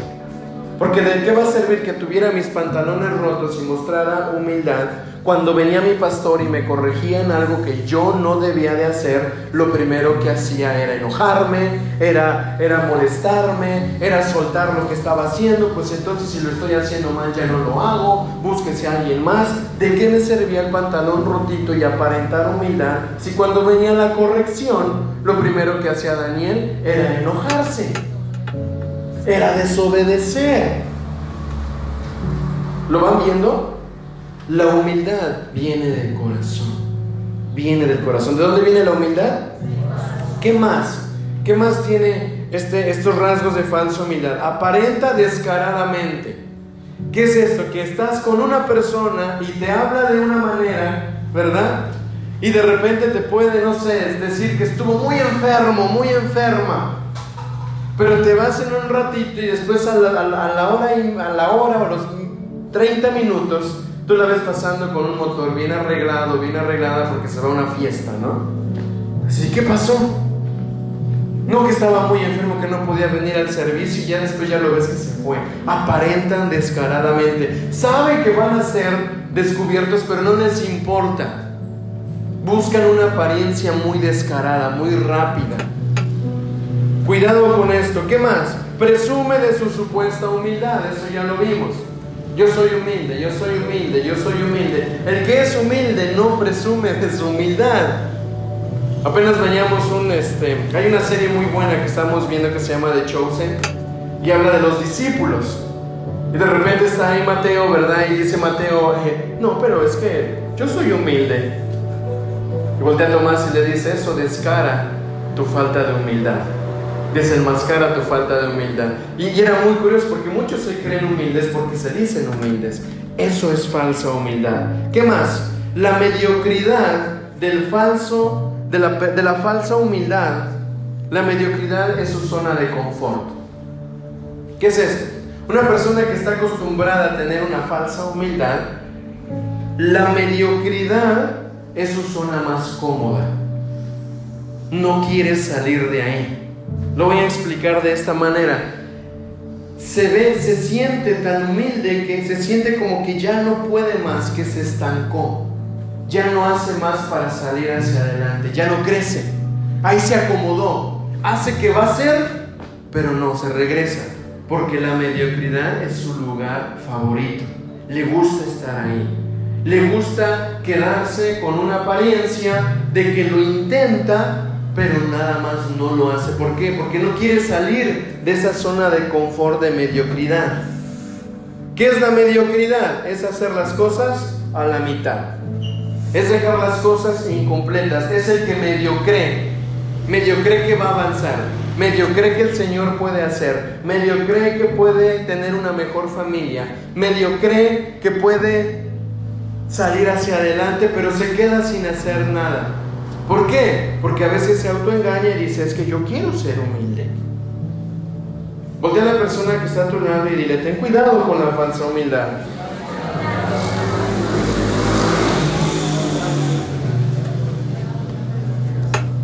B: Porque de qué va a servir que tuviera mis pantalones rotos y mostrara humildad cuando venía mi pastor y me corregía en algo que yo no debía de hacer, lo primero que hacía era enojarme, era, era molestarme, era soltar lo que estaba haciendo, pues entonces si lo estoy haciendo mal ya no lo hago, búsquese a alguien más. ¿De qué me servía el pantalón rotito y aparentar humildad si cuando venía la corrección, lo primero que hacía Daniel era enojarse, era desobedecer? ¿Lo van viendo? La humildad viene del corazón. Viene del corazón. ¿De dónde viene la humildad? ¿Qué más? ¿Qué más tiene este, estos rasgos de falsa humildad? Aparenta descaradamente. ¿Qué es esto? Que estás con una persona y te habla de una manera, ¿verdad? Y de repente te puede, no sé, decir que estuvo muy enfermo, muy enferma. Pero te vas en un ratito y después a la, a la hora, a la hora o los 30 minutos Tú la ves pasando con un motor bien arreglado, bien arreglada porque se va a una fiesta, ¿no? Así, ¿qué pasó? No que estaba muy enfermo, que no podía venir al servicio y ya después ya lo ves que se fue. Aparentan descaradamente. Saben que van a ser descubiertos, pero no les importa. Buscan una apariencia muy descarada, muy rápida. Cuidado con esto. ¿Qué más? Presume de su supuesta humildad. Eso ya lo vimos. Yo soy humilde, yo soy humilde, yo soy humilde. El que es humilde no presume de su humildad. Apenas veníamos un, este, hay una serie muy buena que estamos viendo que se llama The Chosen y habla de los discípulos. Y de repente está ahí Mateo, ¿verdad? Y dice Mateo, eh, no, pero es que yo soy humilde. Y voltea a Tomás y le dice, eso descara tu falta de humildad desenmascara tu falta de humildad. Y, era muy curioso porque muchos se creen humildes porque se dicen humildes. Eso es falsa humildad. ¿Qué más? La mediocridad del falso, de la, de la falsa humildad. La mediocridad es su zona de confort. ¿Qué es esto? Una persona que está acostumbrada a tener una falsa humildad, la mediocridad es su zona más cómoda. No quiere salir de ahí. Lo voy a explicar de esta manera. Se ve, se siente tan humilde que se siente como que ya no puede más, que se estancó. Ya no hace más para salir hacia adelante, ya no crece. Ahí se acomodó. Hace que va a ser, pero no se regresa, porque la mediocridad es su lugar favorito. Le gusta estar ahí. le gusta quedarse con una apariencia de que lo intenta, pero nada más no lo hace. ¿Por qué? Porque no quiere salir de esa zona de confort, de mediocridad. ¿Qué es la mediocridad? Es hacer las cosas a la mitad. Es dejar las cosas incompletas. Es el que medio cree. Medio cree que va a avanzar. Medio cree que el Señor puede hacer. Medio cree que puede tener una mejor familia. Medio cree que puede salir hacia adelante, pero se queda sin hacer nada. ¿Por qué? Porque a veces se autoengaña y dice, es que yo quiero ser humilde. Voltea a la persona que está a y dile, ten cuidado con la falsa humildad.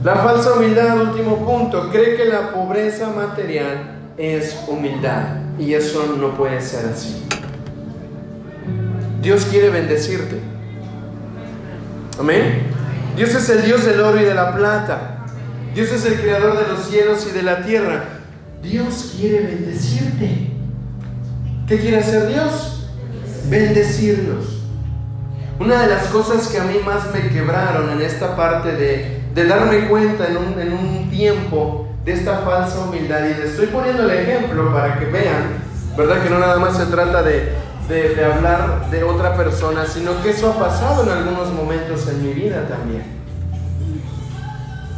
B: La falsa humildad, último punto, cree que la pobreza material es humildad y eso no puede ser así. Dios quiere bendecirte. Amén. Dios es el Dios del oro y de la plata. Dios es el creador de los cielos y de la tierra. Dios quiere bendecirte. ¿Qué quiere hacer Dios? Bendecirnos. Una de las cosas que a mí más me quebraron en esta parte de, darme cuenta en un, en un tiempo de esta falsa humildad, y les estoy poniendo el ejemplo para que vean, ¿verdad? Que no nada más se trata de, de, hablar de otra persona, sino que eso ha pasado en algunos momentos en mi vida también.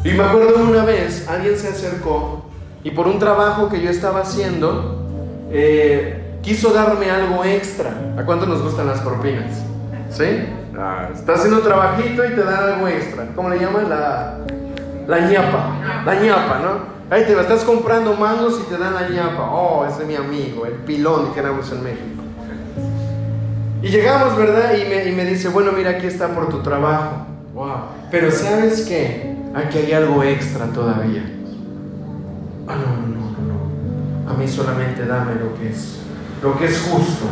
B: Y me acuerdo una vez, alguien se acercó y por un trabajo que yo estaba haciendo, eh, quiso darme algo extra. ¿A cuánto nos gustan las propinas? ¿Sí? Ah, estás haciendo trabajito y te dan algo extra. ¿Cómo le llaman? La, la ñapa. La ñapa, ¿no? Ahí te estás comprando mangos y te dan la ñapa. Oh, ese es mi amigo, el pilón, dijéramos en México. Y llegamos, ¿verdad? Y me, y me dice, bueno, mira, aquí está por tu trabajo. Wow. Pero ¿sabes qué? Aquí hay algo extra todavía. Ah, no, no, no, no. A mí solamente dame lo que es, lo que es justo.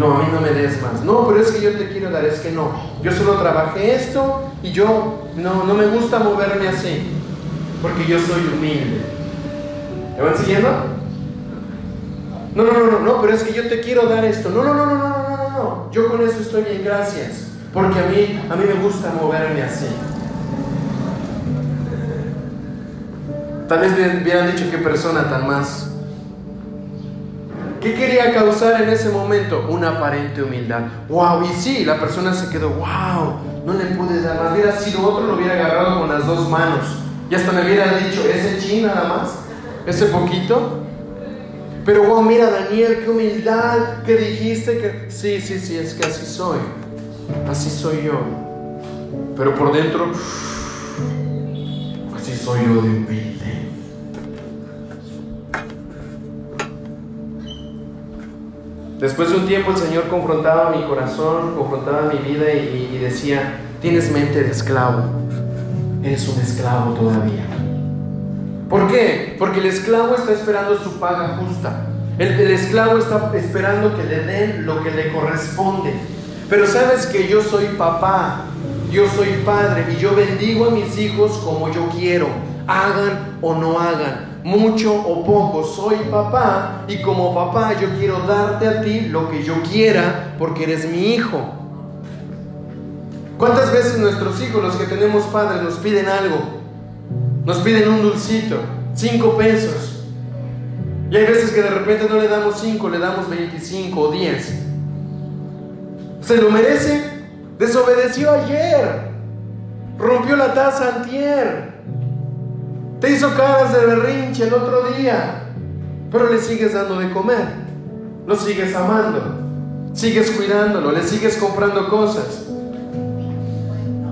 B: No, a mí no me des más. No, pero es que yo te quiero dar, es que no. Yo solo trabajé esto y yo no, no me gusta moverme así. Porque yo soy humilde. ¿Me van siguiendo? No, no, no, no, no, pero es que yo te quiero dar esto. No, no, no, no, no, yo con eso estoy bien, gracias. Porque a mí, a mí me gusta moverme así. Tal vez hubieran dicho qué persona tan más. ¿Qué quería causar en ese momento? Una aparente humildad. ¡Wow! Y sí, la persona se quedó, ¡Wow! No le pude dar más. Hubiera sido otro, lo hubiera agarrado con las dos manos. Y hasta me hubiera dicho, ¿ese chin nada más? ¿Ese poquito? Pero wow, mira Daniel, qué humildad, que dijiste que... Sí, sí, sí, es que así soy. Así soy yo. Pero por dentro, así soy yo de humilde. Después de un tiempo el Señor confrontaba mi corazón, confrontaba mi vida y, decía, tienes mente de esclavo, eres un esclavo todavía. ¿Por qué? Porque el esclavo está esperando su paga justa. El, esclavo está esperando que le den lo que le corresponde. Pero sabes que yo soy papá, yo soy padre y yo bendigo a mis hijos como yo quiero, hagan o no hagan, mucho o poco. Soy papá y como papá yo quiero darte a ti lo que yo quiera porque eres mi hijo. ¿Cuántas veces nuestros hijos, los que tenemos padres, nos piden algo? Nos piden un dulcito, cinco pesos. Y hay veces que de repente no le damos cinco, le damos 25 o 10. ¿Se lo merece? Desobedeció ayer. Rompió la taza antier. Te hizo caras de berrinche el otro día. Pero le sigues dando de comer. Lo sigues amando. Sigues cuidándolo. Le sigues comprando cosas.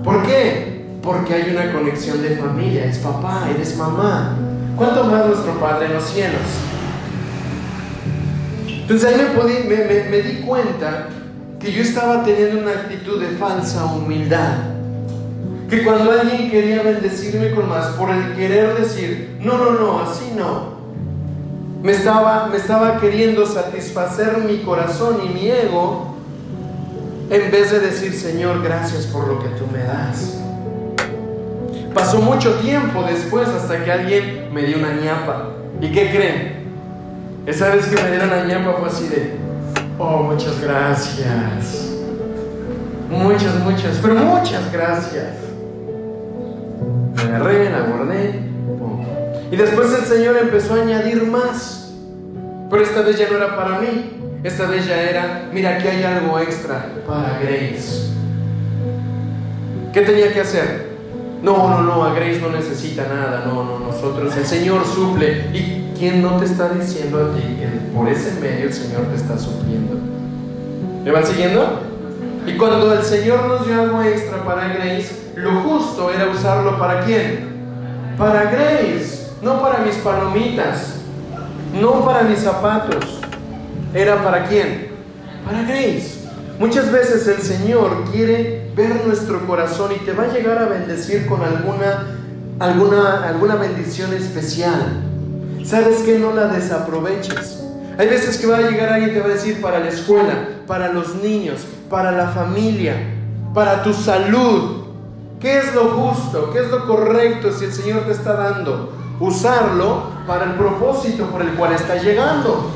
B: ¿Por qué? Porque hay una conexión de familia, es papá, eres mamá. ¿Cuánto más nuestro Padre en los cielos? Entonces ahí me, me, di cuenta que yo estaba teniendo una actitud de falsa humildad. Que cuando alguien quería bendecirme con más, por el querer decir, no, no, no, así no, me estaba, me estaba queriendo satisfacer mi corazón y mi ego en vez de decir, Señor, gracias por lo que tú me das. Pasó mucho tiempo después hasta que alguien me dio una ñapa. ¿Y qué creen? Esa vez que me dieron la ñapa fue así de, oh, muchas gracias. Muchas, muchas, pero muchas gracias. Me agarré, la guardé. Y después el Señor empezó a añadir más. Pero esta vez ya no era para mí. Esta vez ya era, mira, aquí hay algo extra para Grace. ¿Qué tenía que hacer? No, no, no, a Grace no necesita nada. No, no, nosotros, el Señor suple. ¿Y quién no te está diciendo a ti que por ese medio el Señor te está supliendo? ¿Me van siguiendo? Y cuando el Señor nos dio algo extra para Grace, lo justo era usarlo para quién? Para Grace, no para mis palomitas, no para mis zapatos. ¿Era para quién? Para Grace. Muchas veces el Señor quiere ver nuestro corazón y te va a llegar a bendecir con alguna, alguna, alguna bendición especial. ¿Sabes que No la desaproveches. Hay veces que va a llegar alguien y te va a decir para la escuela, para los niños, para la familia, para tu salud. ¿Qué es lo justo? ¿Qué es lo correcto si el Señor te está dando? Usarlo para el propósito por el cual está llegando.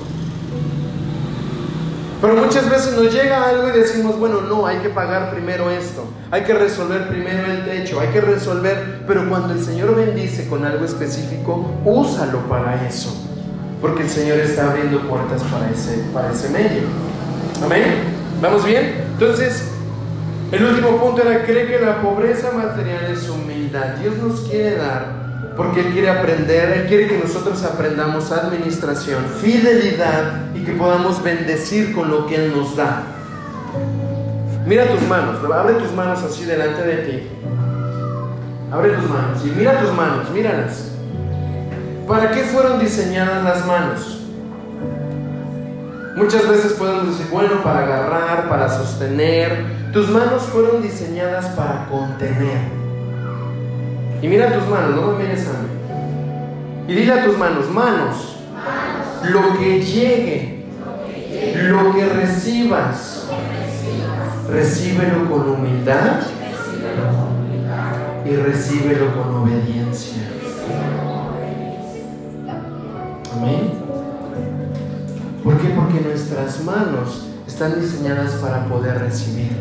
B: Pero muchas veces nos llega algo y decimos, bueno, no, hay que pagar primero esto, hay que resolver primero el techo, hay que resolver, pero cuando el Señor bendice con algo específico, úsalo para eso, porque el Señor está abriendo puertas para ese, para ese medio. Amén. ¿Vamos bien? Entonces, el último punto era, cree que la pobreza material es humildad. Dios nos quiere dar porque Él quiere aprender, Él quiere que nosotros aprendamos administración, fidelidad y que podamos bendecir con lo que Él nos da. Mira tus manos, abre tus manos así delante de ti. Abre tus manos y mira tus manos, míralas. ¿Para qué fueron diseñadas las manos? Muchas veces podemos decir, bueno, para agarrar, para sostener. Tus manos fueron diseñadas para contener. Y mira tus manos, no me mires a mí. Y dile a tus manos, manos, lo que llegue, lo que recibas, recíbelo con humildad y recíbelo con obediencia. Amén. ¿Por qué? Porque nuestras manos están diseñadas para poder recibir.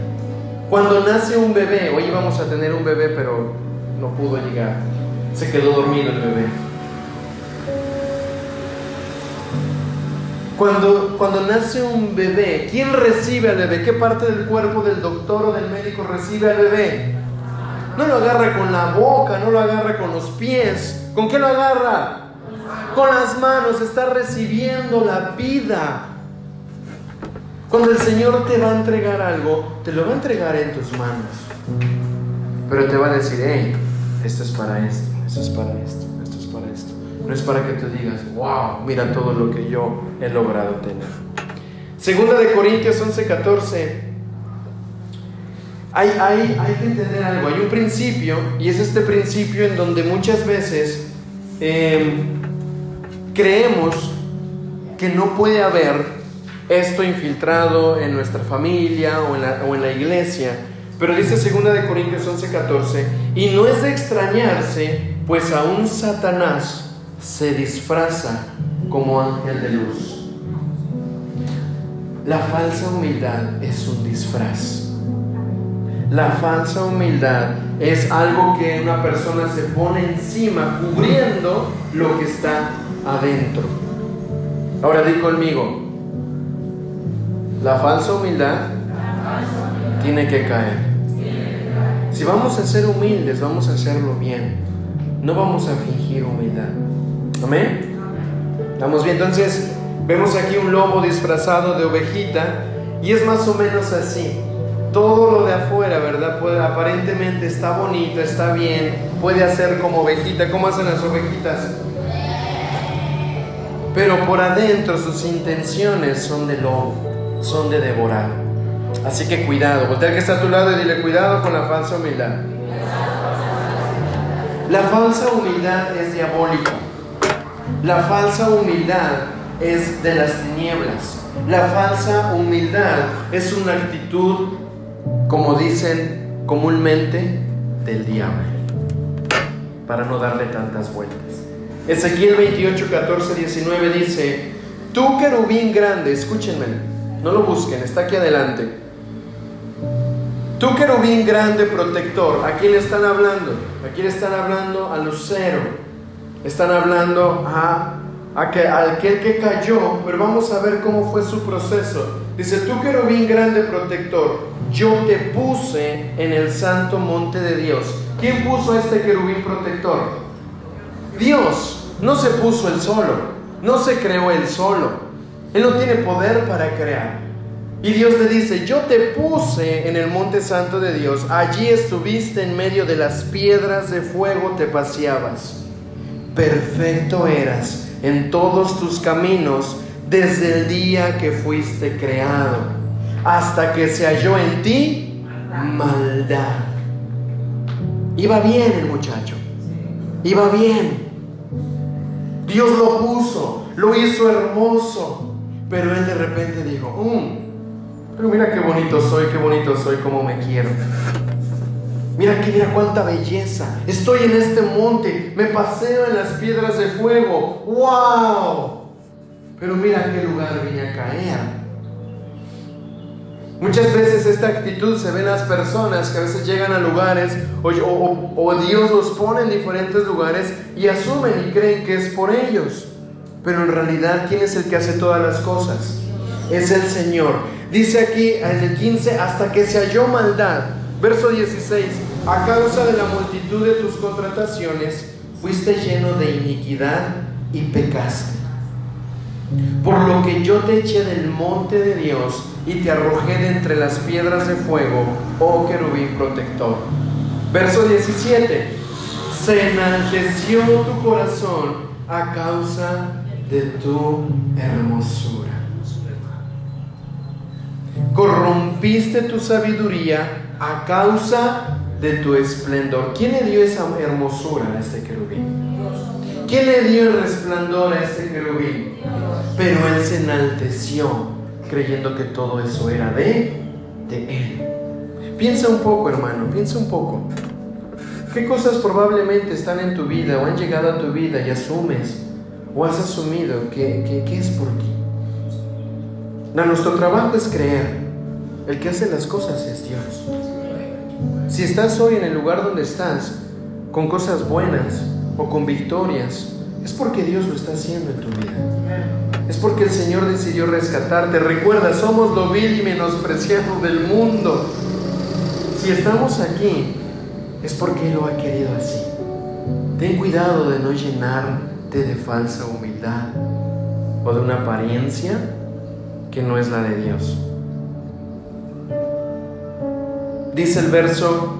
B: Cuando nace un bebé, hoy vamos a tener un bebé, pero no pudo llegar. Se quedó dormido el bebé. Cuando, cuando nace un bebé, ¿quién recibe al bebé? ¿Qué parte del cuerpo del doctor o del médico recibe al bebé? No lo agarra con la boca, no lo agarra con los pies. ¿Con qué lo agarra? Con las manos, está recibiendo la vida. Cuando el Señor te va a entregar algo, te lo va a entregar en tus manos. Pero te va a decir, hey, esto es para esto, esto es para esto, esto es para esto. No es para que tú digas, wow, mira todo lo que yo he logrado tener. Segunda de Corintios 11, 14. Hay, hay, hay, que entender algo, hay un principio, y es este principio en donde muchas veces em, creemos que no puede haber esto infiltrado en nuestra familia o en la, o en la iglesia, pero dice 2 de Corintios 11:14, y no es de extrañarse, pues aún Satanás se disfraza como ángel de luz. La falsa humildad es un disfraz. La falsa humildad es algo que una persona se pone encima cubriendo lo que está adentro. Ahora di conmigo, la falsa humildad tiene que caer. Si vamos a ser humildes, vamos a hacerlo bien. No vamos a fingir humildad. Amén. Vamos bien, entonces vemos aquí un lobo disfrazado de ovejita y es más o menos así. Todo lo de afuera, ¿verdad? Aparentemente está bonito, está bien, puede hacer como ovejita. ¿Cómo hacen las ovejitas? Pero por adentro sus intenciones son de lobo, son de devorar. Así que cuidado, voltea que está a tu lado y dile cuidado con la falsa humildad. La falsa humildad es diabólica. La falsa humildad es de las tinieblas. La falsa humildad es una actitud, como dicen comúnmente, del diablo. Para no darle tantas vueltas. Ezequiel 28, 14, 19 dice, tú querubín grande, escúchenme, no lo busquen, está aquí adelante Tú querubín grande protector, ¿a quién están hablando? ¿A quién están hablando? Al lucero. Están hablando a, a que, aquel que cayó, pero vamos a ver cómo fue su proceso. Dice, tú querubín grande protector, yo te puse en el santo monte de Dios. ¿Quién puso a este querubín protector? Dios. No se puso él solo, no se creó él solo. Él no tiene poder para crear. Y Dios le dice, yo te puse en el monte santo de Dios, allí estuviste en medio de las piedras de fuego, te paseabas. Perfecto eras en todos tus caminos desde el día que fuiste creado, hasta que se halló en ti maldad. Iba bien el muchacho, iba bien. Dios lo puso, lo hizo hermoso, pero él de repente dijo, mm, pero mira qué bonito soy, qué bonito soy, cómo me quiero. Mira que mira cuánta belleza. Estoy en este monte, me paseo en las piedras de fuego. ¡Wow! pero mira qué lugar vine a caer. Muchas veces esta actitud se ve en las personas que a veces llegan a lugares o, Dios los pone en diferentes lugares y asumen y creen que es por ellos. Pero en realidad, ¿quién es el que hace todas las cosas? Es el Señor. Dice aquí en el 15, hasta que se halló maldad. Verso 16, a causa de la multitud de tus contrataciones, fuiste lleno de iniquidad y pecaste. Por lo que yo te eché del monte de Dios y te arrojé de entre las piedras de fuego, oh querubín protector. Verso 17. Se enalteció tu corazón a causa de tu hermosura. Corrompiste tu sabiduría a causa de tu esplendor. ¿Quién le dio esa hermosura a este querubín? ¿Quién le dio el resplandor a este querubín? Pero él se enalteció creyendo que todo eso era de, de él. Piensa un poco, hermano, piensa un poco. ¿Qué cosas probablemente están en tu vida o han llegado a tu vida y asumes o has asumido que, que, es por ti? Nuestro trabajo es creer. El que hace las cosas es Dios. Si estás hoy en el lugar donde estás, con cosas buenas o con victorias, es porque Dios lo está haciendo en tu vida. Es porque el Señor decidió rescatarte. Recuerda, somos lo vil y menospreciado del mundo. Si estamos aquí, es porque Él lo ha querido así. Ten cuidado de no de falsa humildad o de una apariencia que no es la de Dios. Dice el verso,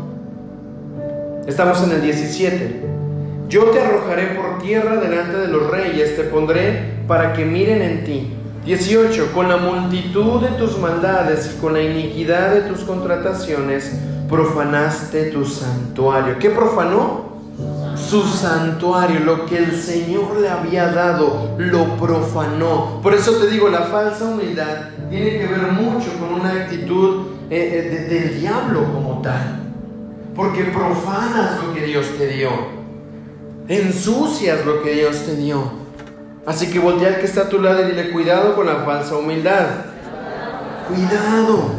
B: estamos en el 17. Yo te arrojaré por tierra delante de los reyes, te pondré para que miren en ti. 18. Con la multitud de tus maldades y con la iniquidad de tus contrataciones, profanaste tu santuario. ¿Qué profanó? Su santuario, lo que el Señor le había dado, lo profanó. Por eso te digo, la falsa humildad tiene que ver mucho con una actitud eh, eh, del diablo como tal. Porque profanas lo que Dios te dio ensucias lo que Dios te dio. Así que voltea al que está a tu lado y dile cuidado con la falsa humildad. Cuidado.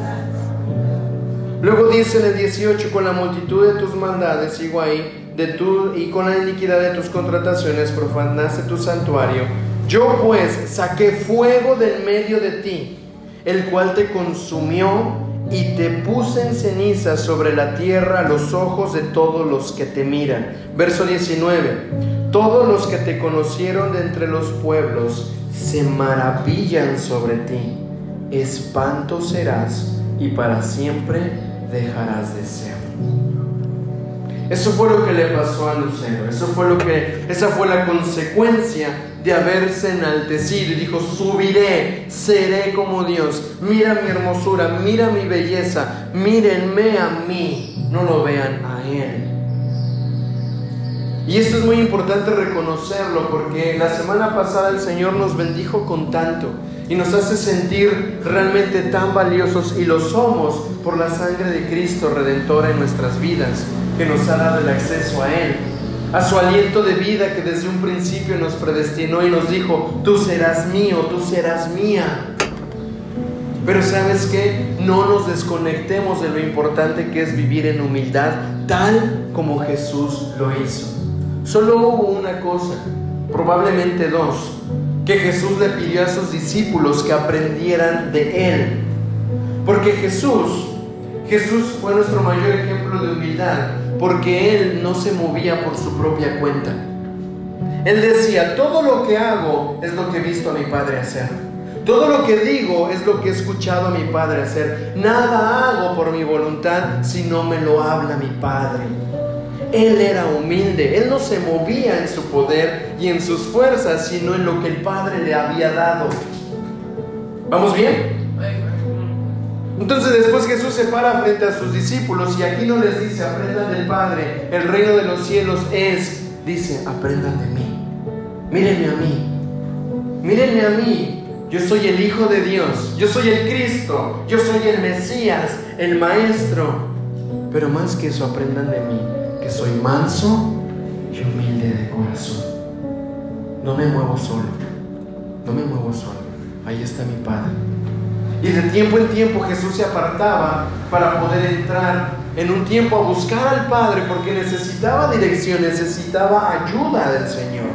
B: Luego dice en el 18, con la multitud de tus maldades, sigo ahí, de tu, y con la iniquidad de tus contrataciones profanaste tu santuario. Yo pues saqué fuego del medio de ti, el cual te consumió y te puse en ceniza sobre la tierra a los ojos de todos los que te miran. Verso 19. Todos los que te conocieron de entre los pueblos se maravillan sobre ti. Espanto serás y para siempre dejarás de ser. Eso fue lo que le pasó a Lucero. Eso fue lo que, esa fue la consecuencia de haberse enaltecido y dijo, subiré, seré como Dios. Mira mi hermosura, mira mi belleza, mírenme a mí, no lo vean a Él. Y esto es muy importante reconocerlo porque la semana pasada el Señor nos bendijo con tanto y nos hace sentir realmente tan valiosos y lo somos por la sangre de Cristo redentora en nuestras vidas que nos ha dado el acceso a Él, a su aliento de vida que desde un principio nos predestinó y nos dijo, tú serás mío, tú serás mía. Pero sabes que no nos desconectemos de lo importante que es vivir en humildad tal como Jesús lo hizo. Solo hubo una cosa, probablemente dos, que Jesús le pidió a sus discípulos que aprendieran de Él. Porque Jesús, Jesús fue nuestro mayor ejemplo de humildad, porque Él no se movía por su propia cuenta. Él decía, todo lo que hago es lo que he visto a mi Padre hacer. Todo lo que digo es lo que he escuchado a mi Padre hacer. Nada hago por mi voluntad si no me lo habla mi Padre. Él era humilde, él no se movía en su poder y en sus fuerzas, sino en lo que el Padre le había dado. ¿Vamos bien? Entonces después Jesús se para frente a sus discípulos y aquí no les dice, aprendan del Padre, el reino de los cielos es, dice, aprendan de mí, mírenme a mí, mírenme a mí, yo soy el Hijo de Dios, yo soy el Cristo, yo soy el Mesías, el Maestro. Pero más que eso, aprendan de mí, soy manso y humilde de corazón. No me muevo solo, no me muevo solo. Ahí está mi Padre. Y de tiempo en tiempo Jesús se apartaba para poder entrar en un tiempo a buscar al Padre porque necesitaba dirección, necesitaba ayuda del Señor.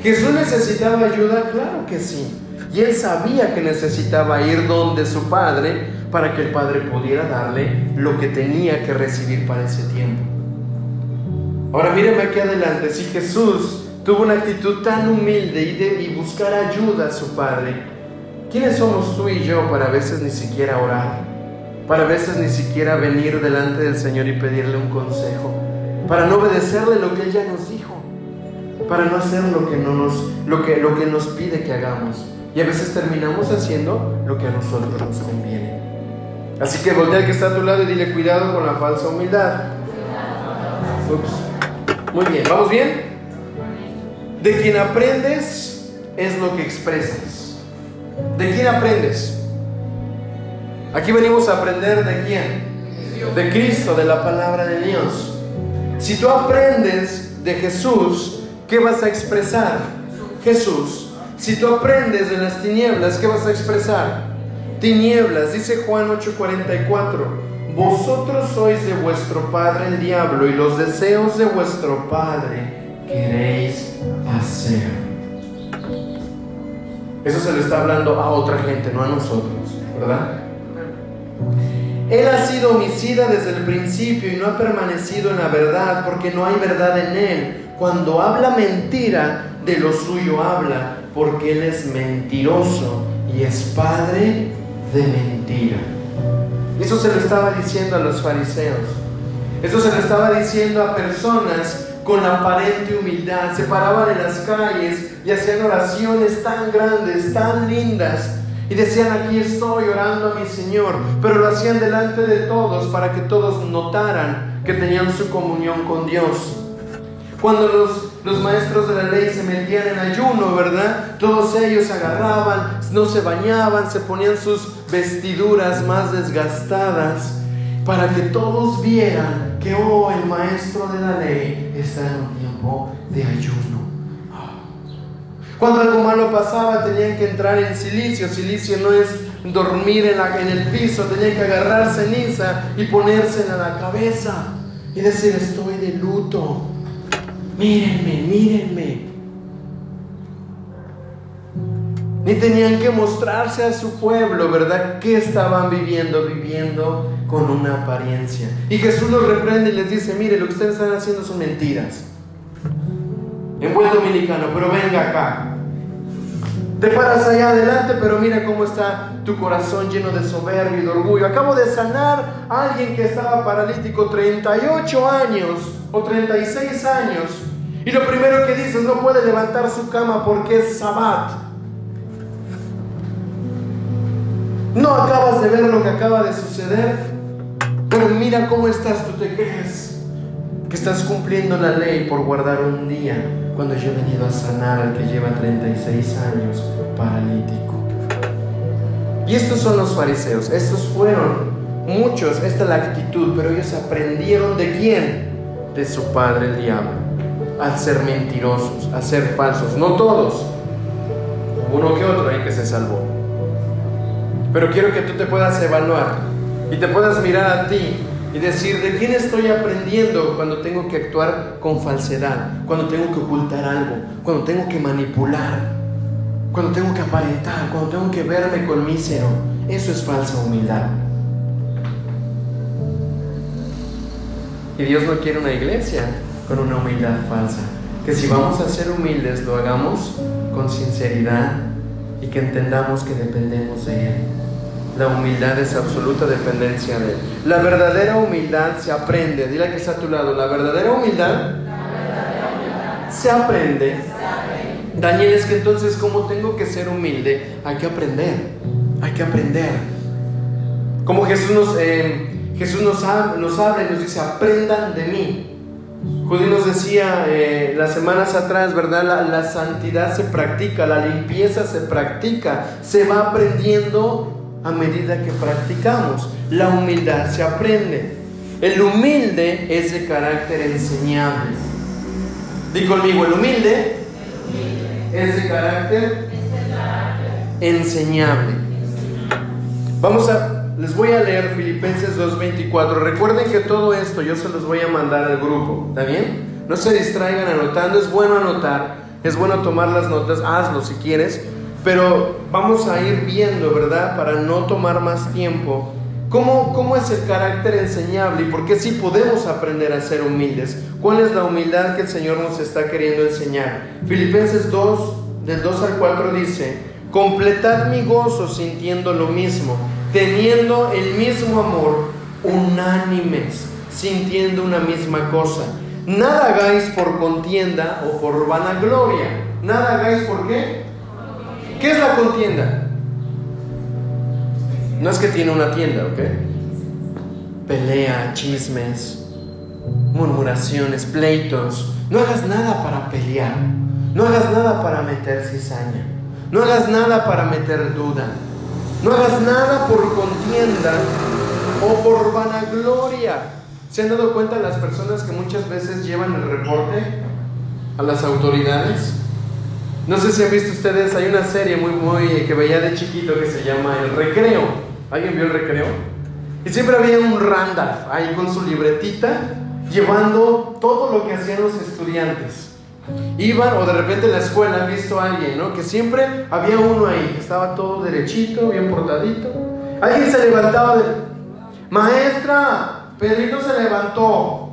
B: ¿Jesús necesitaba ayuda? Claro que sí. Y él sabía que necesitaba ir donde su padre para que el padre pudiera darle lo que tenía que recibir para ese tiempo. Ahora mírenme aquí adelante, si Jesús tuvo una actitud tan humilde y, de, y buscar ayuda a su padre, ¿quiénes somos tú y yo para a veces ni siquiera orar? Para a veces ni siquiera venir delante del Señor y pedirle un consejo, para no obedecerle lo que ella nos dijo, para no hacer lo que, no nos, lo que, lo que nos pide que hagamos. Y a veces terminamos haciendo lo que a nosotros nos conviene. Así que voltea al que está a tu lado y dile cuidado con la falsa humildad. Muy bien, ¿vamos bien? De quien aprendes es lo que expresas. ¿De quién aprendes? Aquí venimos a aprender de quién? De Cristo, de la palabra de Dios. Si tú aprendes de Jesús, ¿qué vas a expresar? Jesús. Si tú aprendes de las tinieblas, ¿qué vas a expresar? Tinieblas, dice Juan 8:44. Vosotros sois de vuestro padre el diablo y los deseos de vuestro padre queréis hacer. Eso se le está hablando a otra gente, no a nosotros, ¿verdad? Él ha sido homicida desde el principio y no ha permanecido en la verdad porque no hay verdad en él. Cuando habla mentira, de lo suyo habla porque Él es mentiroso y es padre de mentira. Eso se lo estaba diciendo a los fariseos. Eso se lo estaba diciendo a personas con aparente humildad. Se paraban en las calles y hacían oraciones tan grandes, tan lindas. Y decían, aquí estoy orando a mi Señor. Pero lo hacían delante de todos para que todos notaran que tenían su comunión con Dios. Cuando los, los maestros de la ley se metían en ayuno, ¿verdad? Todos ellos agarraban, no se bañaban, se ponían sus vestiduras más desgastadas para que todos vieran que, oh, el maestro de la ley está en un tiempo de ayuno. Cuando algo malo pasaba, tenían que entrar en silicio. Silicio no es dormir en, el piso, tenían que agarrar ceniza y ponérsela a la cabeza y decir, estoy de luto mírenme, mírenme. Ni tenían que mostrarse a su pueblo, ¿verdad? ¿Qué estaban viviendo? Viviendo con una apariencia. Y Jesús los reprende y les dice, mire, lo que ustedes están haciendo son mentiras. En buen dominicano, pero venga acá. Te paras allá adelante, pero mira cómo está tu corazón lleno de soberbia y de orgullo. Acabo de sanar a alguien que estaba paralítico 38 años o 36 años. Y lo primero que dices, no puede levantar su cama porque es sabbat. No acabas de ver lo que acaba de suceder, pero mira cómo estás, tú te crees que estás cumpliendo la ley por guardar un día cuando yo he venido a sanar al que lleva 36 años paralítico. Y estos son los fariseos, estos fueron muchos, esta es la actitud, pero ellos aprendieron de quién? De su padre el diablo a ser mentirosos, a ser falsos. No todos, uno que otro ahí que se salvó. Pero quiero que tú te puedas evaluar y te puedas mirar a ti y decir, ¿de quién estoy aprendiendo cuando tengo que actuar con falsedad? Cuando tengo que ocultar algo, cuando tengo que manipular, cuando tengo que aparentar, cuando tengo que verme con mísero. Eso es falsa humildad. Y Dios no quiere una iglesia con una humildad falsa. Que si vamos a ser humildes, lo hagamos con sinceridad y que entendamos que dependemos de Él. La humildad es absoluta dependencia de Él. La verdadera humildad se aprende. Dile que está a tu lado. La verdadera humildad, se, aprende. Daniel, es que entonces, como tengo que ser humilde? Hay que aprender. Hay que aprender. Como Jesús nos, eh, Jesús nos, nos habla y nos dice, aprendan de mí. Judí nos decía eh, las semanas atrás, ¿verdad? La, la, santidad se practica, la limpieza se practica, se va aprendiendo a medida que practicamos. La humildad se aprende. El humilde es de carácter enseñable. Di conmigo, el humilde, es de carácter enseñable. Vamos a les voy a leer Filipenses 2.24. Recuerden que todo esto yo se los voy a mandar al grupo, ¿está bien? No se distraigan anotando, es bueno anotar, es bueno tomar las notas, hazlo si quieres, pero vamos a ir viendo, ¿verdad? Para no tomar más tiempo. ¿Cómo, ¿Cómo es el carácter enseñable y por qué sí podemos aprender a ser humildes? ¿Cuál es la humildad que el Señor nos está queriendo enseñar? Filipenses 2, del 2 al 4 dice, completad mi gozo sintiendo lo mismo teniendo el mismo amor, unánimes, sintiendo una misma cosa. Nada hagáis por contienda o por vanagloria. Nada hagáis por qué. ¿Qué es la contienda? No es que tiene una tienda, ¿ok? Pelea, chismes, murmuraciones, pleitos. No hagas nada para pelear. No hagas nada para meter cizaña. No hagas nada para meter duda. No hagas nada por contienda o por vanagloria. ¿Se han dado cuenta las personas que muchas veces llevan el reporte a las autoridades? No sé si han visto ustedes, hay una serie muy, muy que veía de chiquito que se llama El Recreo. ¿Alguien vio el recreo? Y siempre había un Randolph ahí con su libretita llevando todo lo que hacían los estudiantes. Iban o de repente en la escuela han visto a alguien, ¿no? Que siempre había uno ahí, estaba todo derechito, bien portadito. Alguien se levantaba de, maestra, Pedrito se levantó.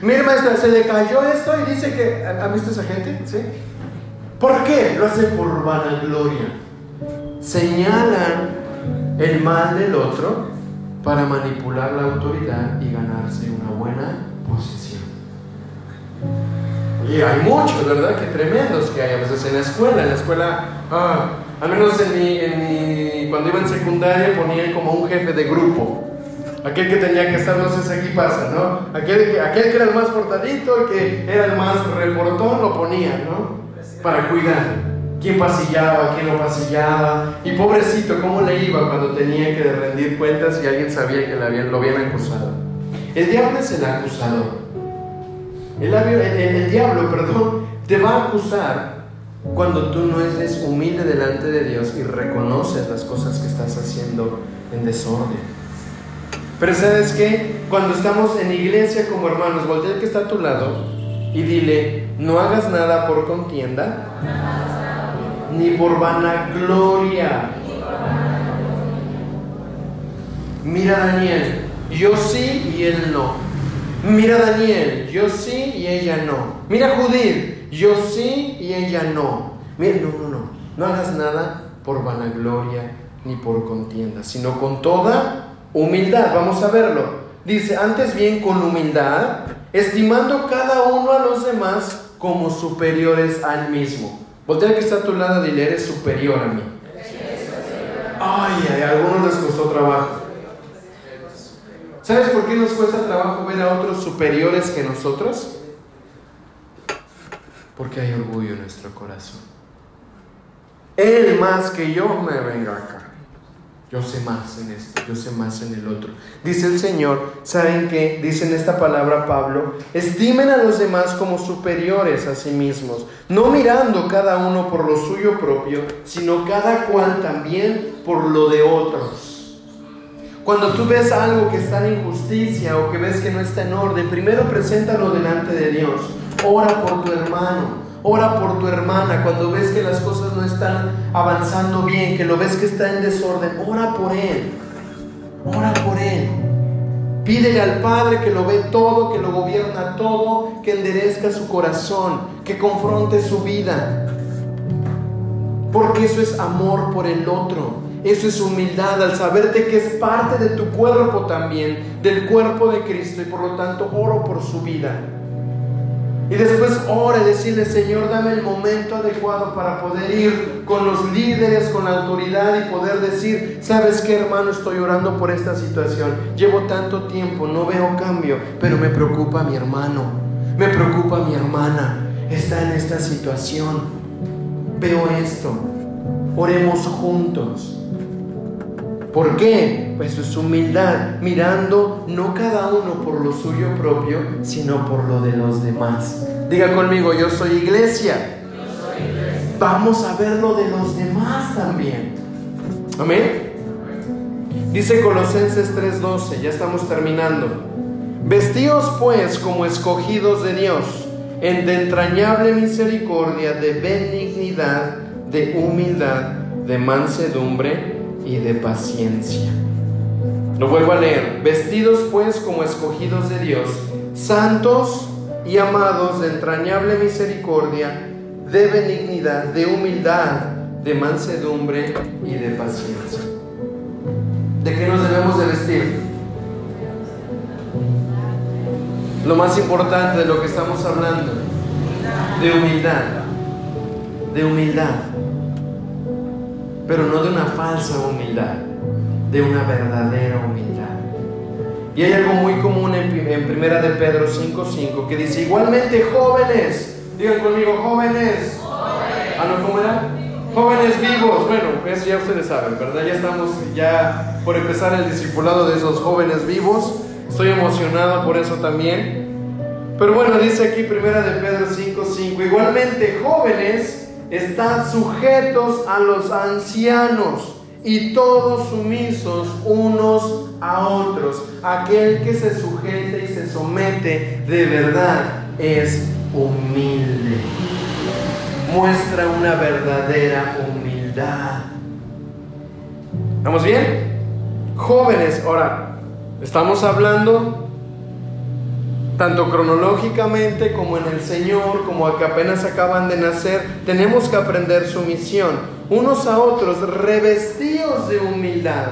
B: Mira, maestra, se le cayó esto y dice que, ¿ha visto esa gente? ¿Sí? ¿Por qué? Lo hace por vanagloria. Señalan el mal del otro para manipular la autoridad y ganarse una buena posición. Y hay muchos, ¿verdad? Que tremendos que hay a veces en la escuela. En la escuela, ah, al menos en mi, en cuando iba en secundaria ponían como un jefe de grupo. Aquel que tenía que estar, no sé si aquí pasa, ¿no? Aquel que, aquel que era el más portadito, el que era el más reportón, lo ponía, ¿no? Para cuidar. Quién pasillaba, quién no pasillaba. Y pobrecito, ¿cómo le iba cuando tenía que rendir cuentas y alguien sabía que lo habían acusado? El diablo es el acusador. El, diablo, perdón, te va a acusar cuando tú no eres humilde delante de Dios y reconoces las cosas que estás haciendo en desorden. Pero sabes que cuando estamos en iglesia como hermanos, voltea el que está a tu lado y dile, no hagas nada por contienda, ni por vanagloria. Mira Daniel, yo sí y él no. Mira Daniel, yo sí y ella no. Mira Judith, yo sí y ella no. Mira, no, no, no. No hagas nada por vanagloria ni por contienda, sino con toda humildad. Vamos a verlo. Dice, antes bien con humildad, estimando cada uno a los demás como superiores al mismo. Voltea que está a tu lado dile, eres superior a mí. Ay, a algunos les costó trabajo. ¿Sabes por qué nos cuesta trabajo ver a otros superiores que nosotros? Porque hay orgullo en nuestro corazón. Él más que yo me venga acá. Yo sé más en esto, yo sé más en el otro. Dice el Señor, ¿saben qué? Dice en esta palabra Pablo, estimen a los demás como superiores a sí mismos, no mirando cada uno por lo suyo propio, sino cada cual también por lo de otros. Cuando tú ves algo que está en injusticia o que ves que no está en orden, primero preséntalo delante de Dios. Ora por tu hermano, Ora por tu hermana cuando ves que las cosas no están avanzando bien, que lo ves que está en desorden. Ora por él. Ora por él. Pídele al Padre que lo ve todo, que lo gobierna todo, que enderezca su corazón, que confronte su vida. Porque eso es amor por el otro. Eso es humildad al saberte que es parte de tu cuerpo también, del cuerpo de Cristo y por lo tanto oro por su vida. Y después ora decirle, Señor, dame el momento adecuado para poder ir con los líderes, con la autoridad y poder decir, ¿sabes qué, hermano? Estoy orando por esta situación. Llevo tanto tiempo, no veo cambio, pero me preocupa mi hermano, me preocupa mi hermana. Está en esta situación. Veo esto. Oremos juntos. ¿Por qué? Pues es humildad, mirando no cada uno por lo suyo propio, sino por lo de los demás. Diga conmigo, yo soy iglesia. Vamos a ver lo de los demás también. Amén. Dice Colosenses 3:12, ya estamos terminando. Vestíos pues como escogidos de Dios, en de entrañable misericordia, de benignidad, de humildad, de mansedumbre y de paciencia. Lo vuelvo a leer. Vestidos pues como escogidos de Dios, santos y amados de entrañable misericordia, de benignidad, de humildad, de mansedumbre y de paciencia. ¿De qué nos debemos de vestir? Lo más importante de lo que estamos hablando, de humildad, de humildad pero no de una falsa humildad, de una verdadera humildad. Y hay algo muy común en, Primera de Pedro 5.5 que dice, igualmente jóvenes, digan conmigo, jóvenes. Ah, no, ¿cómo era? Jóvenes vivos. Bueno, eso ya ustedes saben, ¿verdad? Ya estamos ya por empezar el discipulado de esos jóvenes vivos. Estoy emocionado por eso también. Pero bueno, dice aquí Primera de Pedro 5.5, igualmente jóvenes, están sujetos a los ancianos y todos sumisos unos a otros. Aquel que se sujeta y se somete de verdad es humilde. Muestra una verdadera humildad. ¿Estamos bien? Jóvenes, ahora, estamos hablando tanto cronológicamente como en el Señor, como que apenas acaban de nacer, tenemos que aprender su misión, unos a otros, revestidos de humildad.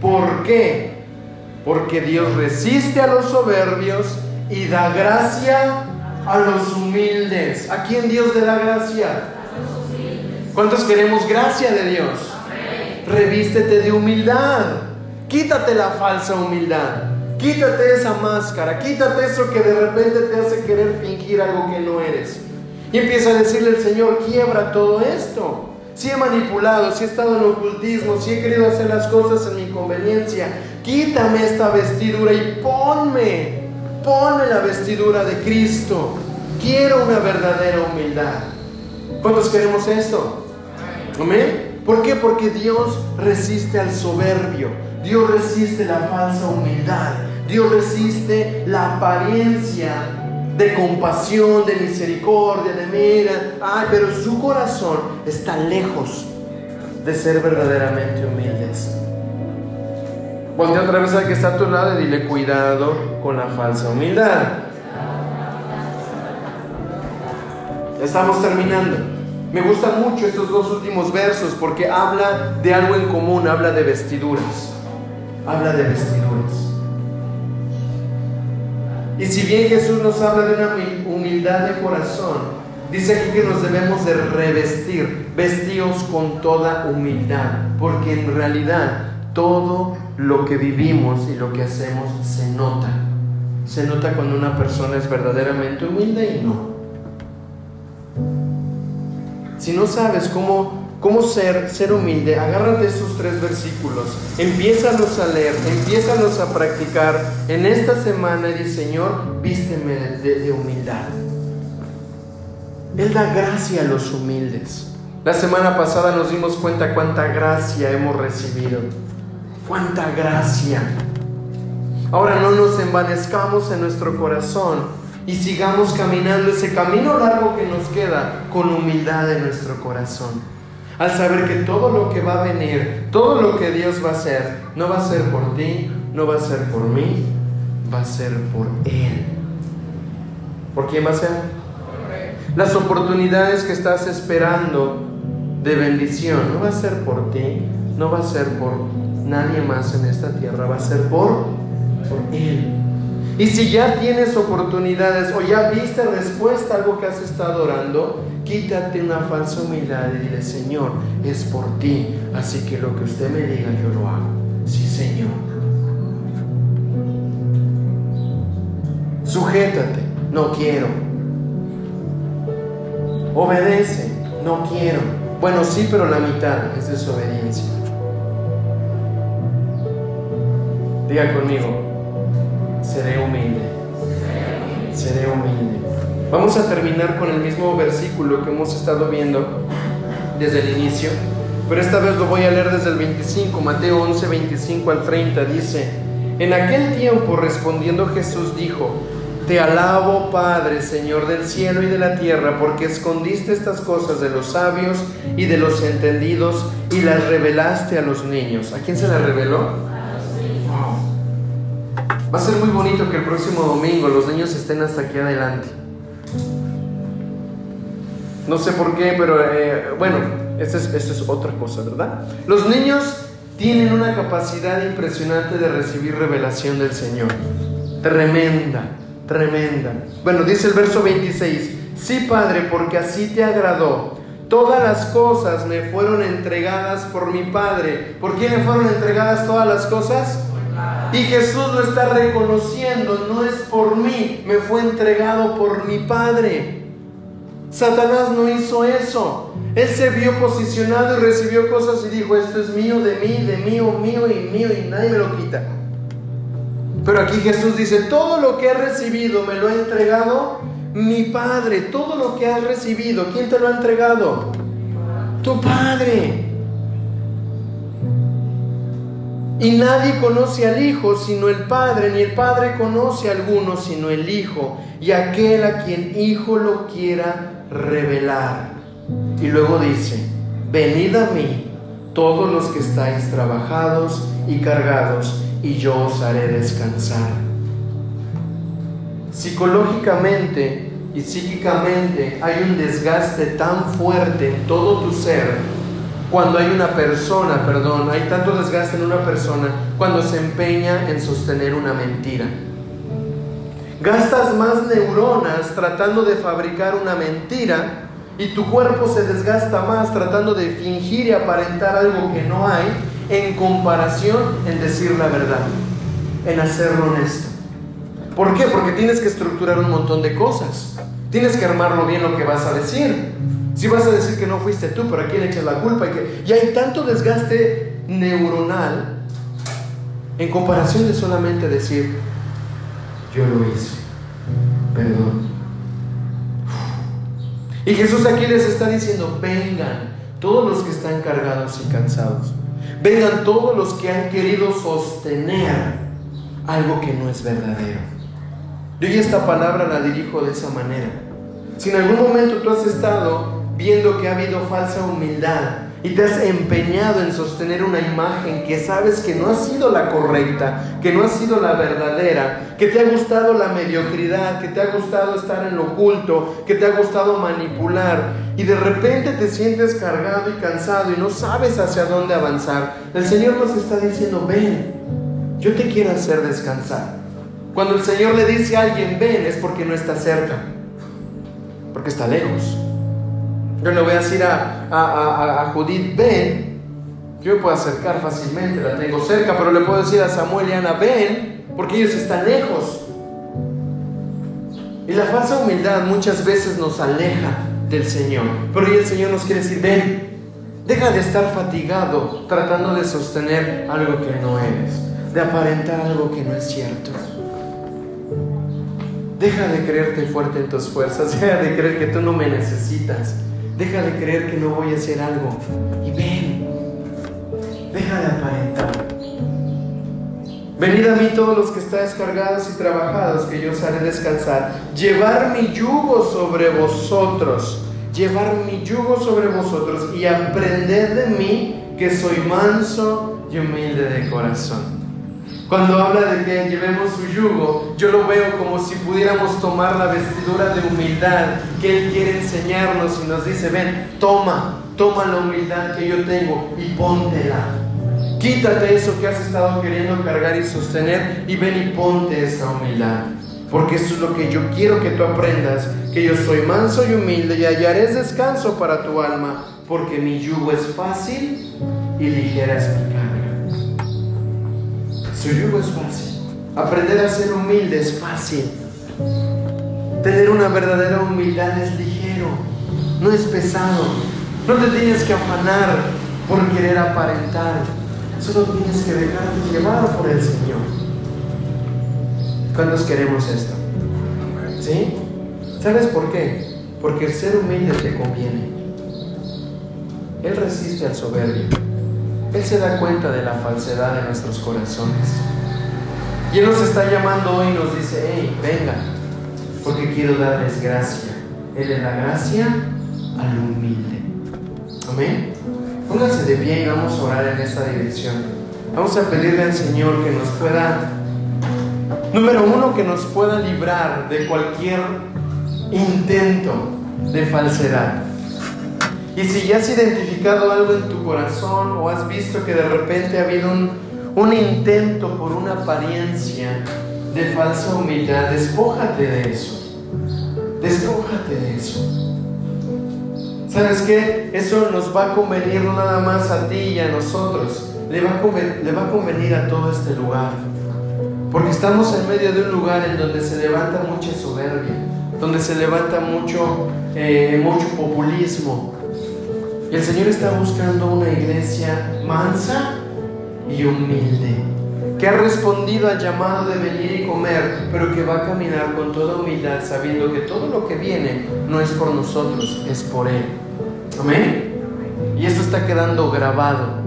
B: ¿Por qué? Porque Dios resiste a los soberbios y da gracia a los humildes. ¿A quién Dios le da gracia? ¿Cuántos queremos gracia de Dios? Revístete de humildad. Quítate la falsa humildad. Quítate esa máscara, quítate eso que de repente te hace querer fingir algo que no eres. Y empieza a decirle al Señor, quiebra todo esto. Si he manipulado, si he estado en ocultismo, si he querido hacer las cosas en mi conveniencia, quítame esta vestidura y ponme, ponme la vestidura de Cristo. Quiero una verdadera humildad. ¿Cuántos queremos esto? Amén. ¿Por qué? Porque Dios resiste al soberbio. Dios resiste la falsa humildad. Dios resiste la apariencia de compasión, de misericordia, de mira. Ay, pero su corazón está lejos de ser verdaderamente humildes. Voltea otra vez al que está a tu lado y dile cuidado con la falsa humildad. Estamos terminando. Me gustan mucho estos dos últimos versos porque habla de algo en común, habla de vestiduras habla de vestiduras. Y si bien Jesús nos habla de una humildad de corazón, dice aquí que nos debemos de revestir, vestidos con toda humildad, porque en realidad todo lo que vivimos y lo que hacemos se nota. Se nota cuando una persona es verdaderamente humilde y no. Si no sabes cómo cómo ser, ser humilde, agárrate estos tres versículos, empiézalos a leer, empiézalos a practicar en esta semana dice, Señor, vísteme de, de humildad. Él da gracia a los humildes. La semana pasada nos dimos cuenta cuánta gracia hemos recibido. Cuánta gracia. Ahora no nos envanezcamos en nuestro corazón y sigamos caminando ese camino largo que nos queda con humildad en nuestro corazón. Al saber que todo lo que va a venir, todo lo que Dios va a hacer, no va a ser por ti, no va a ser por mí, va a ser por Él. ¿Por quién va a ser? Las oportunidades que estás esperando de bendición no va a ser por ti, no va a ser por nadie más en esta tierra, va a ser por, por Él. Y si ya tienes oportunidades o ya viste respuesta a algo que has estado orando, quítate una falsa humildad y dile, Señor, es por ti, así que lo que usted me diga yo lo hago. Sí, Señor. Sujétate, no quiero. Obedece, no quiero. Bueno, sí, pero la mitad es desobediencia. Diga conmigo, seré humilde. Seré humilde. Vamos a terminar con el mismo versículo que hemos estado viendo desde el inicio, pero esta vez lo voy a leer desde el 25, Mateo 11, 25 al 30. Dice, en aquel tiempo respondiendo Jesús dijo, te alabo, Padre, Señor del cielo y de la tierra, porque escondiste estas cosas de los sabios y de los entendidos y las revelaste a los niños. ¿A quién se las reveló? Va a ser muy bonito que el próximo domingo los niños estén hasta aquí adelante. No sé por qué, pero eh, bueno, esta es, es otra cosa, ¿verdad? Los niños tienen una capacidad impresionante de recibir revelación del Señor. Tremenda, tremenda. Bueno, dice el verso 26, sí Padre, porque así te agradó. Todas las cosas me fueron entregadas por mi Padre. ¿Por quién me fueron entregadas todas las cosas? Y Jesús lo está reconociendo, no es por mí, me fue entregado por mi Padre. Satanás no hizo eso. Él se vio posicionado y recibió cosas y dijo, esto es mío, de mí, de mío, mío y mío y nadie me lo quita. Pero aquí Jesús dice, todo lo que he recibido me lo ha entregado mi Padre. Todo lo que has recibido, ¿quién te lo ha entregado? Tu Padre. Y nadie conoce al Hijo sino el Padre, ni el Padre conoce a alguno sino el Hijo, y aquel a quien Hijo lo quiera revelar. Y luego dice, venid a mí todos los que estáis trabajados y cargados, y yo os haré descansar. Psicológicamente y psíquicamente hay un desgaste tan fuerte en todo tu ser cuando hay una persona, perdón, hay tanto desgaste en una persona cuando se empeña en sostener una mentira. Gastas más neuronas tratando de fabricar una mentira y tu cuerpo se desgasta más tratando de fingir y aparentar algo que no hay en comparación en decir la verdad, en hacerlo honesto. ¿Por qué? Porque tienes que estructurar un montón de cosas. Tienes que armarlo bien lo que vas a decir. Si vas a decir que no fuiste tú, pero a quién echas la culpa. Y, que, y hay tanto desgaste neuronal en comparación de solamente decir, yo lo hice, perdón. Y Jesús aquí les está diciendo, vengan todos los que están cargados y cansados. Vengan todos los que han querido sostener algo que no es verdadero. Yo esta palabra la dirijo de esa manera. Si en algún momento tú has estado viendo que ha habido falsa humildad y te has empeñado en sostener una imagen que sabes que no ha sido la correcta, que no ha sido la verdadera, que te ha gustado la mediocridad, que te ha gustado estar en lo oculto, que te ha gustado manipular y de repente te sientes cargado y cansado y no sabes hacia dónde avanzar, el Señor nos está diciendo, ven, yo te quiero hacer descansar. Cuando el Señor le dice a alguien, ven, es porque no está cerca, porque está lejos. Yo le voy a decir a, a, Judith, ven, yo me puedo acercar fácilmente, la tengo cerca, pero le puedo decir a Samuel y Ana, ven, porque ellos están lejos. Y la falsa humildad muchas veces nos aleja del Señor, pero hoy el Señor nos quiere decir, ven, Deja de estar fatigado tratando de sostener algo que no eres, de aparentar algo que no es cierto. Deja de creerte fuerte en tus fuerzas, deja de creer que tú no me necesitas, deja de creer que no voy a hacer algo y ven, deja de aparentar. Venid a mí todos los que estáis cargados y trabajados, que yo os haré descansar. Llevar mi yugo sobre vosotros, llevar mi yugo sobre vosotros y aprender de mí que soy manso y humilde de corazón. Cuando habla de que llevemos su yugo, yo lo veo como si pudiéramos tomar la vestidura de humildad que Él quiere enseñarnos y nos dice, ven, toma, toma la humildad que yo tengo y póntela Quítate eso que has estado queriendo cargar y sostener y ven y ponte esa humildad. Porque eso es lo que yo quiero que tú aprendas, que yo soy manso y humilde y hallaré descanso para tu alma, porque mi yugo es fácil y ligera es mi. Su es fácil. Aprender a ser humilde es fácil. Tener una verdadera humildad es ligero, no es pesado. No te tienes que afanar por querer aparentar. Solo tienes que dejarte llevar por el Señor. ¿Cuántos queremos esto? ¿Sí? ¿Sabes por qué? Porque el ser humilde te conviene. Él resiste al soberbio. Él se da cuenta de la falsedad de nuestros corazones. Y Él nos está llamando hoy y nos dice, hey, venga, porque quiero darles gracia. Él es la gracia al humilde. Amén. Pónganse de pie y vamos a orar en esta dirección. Vamos a pedirle al Señor que nos pueda, número uno, que nos pueda librar de cualquier intento de falsedad. Y si ya has identificado algo en tu corazón o has visto que de repente ha habido un, un intento por una apariencia de falsa humildad, despójate de eso. Despójate de eso. ¿Sabes qué? Eso nos va a convenir nada más a ti y a nosotros, le va a, le va a convenir a todo este lugar. Porque estamos en medio de un lugar en donde se levanta mucha soberbia, donde se levanta mucho, eh, mucho populismo. El Señor está buscando una iglesia mansa y humilde, que ha respondido al llamado de venir y comer, pero que va a caminar con toda humildad, sabiendo que todo lo que viene no es por nosotros, es por Él. Amén. Y esto está quedando grabado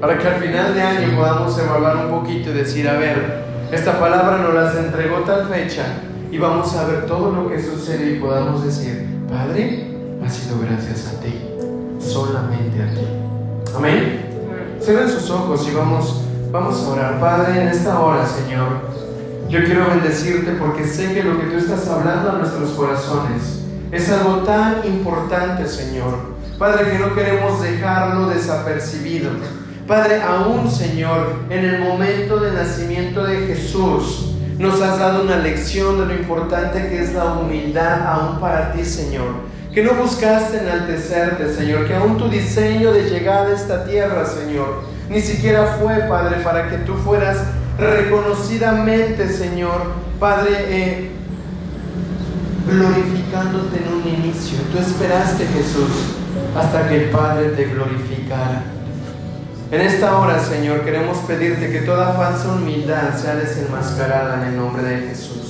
B: para que al final de año podamos evaluar un poquito y decir, a ver, esta palabra nos las entregó tal fecha y vamos a ver todo lo que sucede y podamos decir, Padre, ha sido gracias a ti, solamente a ti. Amén. Cierren sus ojos y vamos, vamos a orar. Padre, en esta hora, Señor, yo quiero bendecirte porque sé que lo que tú estás hablando a nuestros corazones es algo tan importante, Señor. Padre, que no queremos dejarlo desapercibido. Padre, aún, Señor, en el momento del nacimiento de Jesús, nos has dado una lección de lo importante que es la humildad aún para ti, Señor. Que no buscaste enaltecerte, Señor, que aún tu diseño de llegada a esta tierra, Señor, ni siquiera fue, Padre, para que tú fueras reconocidamente, Señor, Padre, eh, glorificándote en un inicio. Tú esperaste, Jesús, hasta que el Padre te glorificara. En esta hora, Señor, queremos pedirte que toda falsa humildad sea desenmascarada en el nombre de Jesús.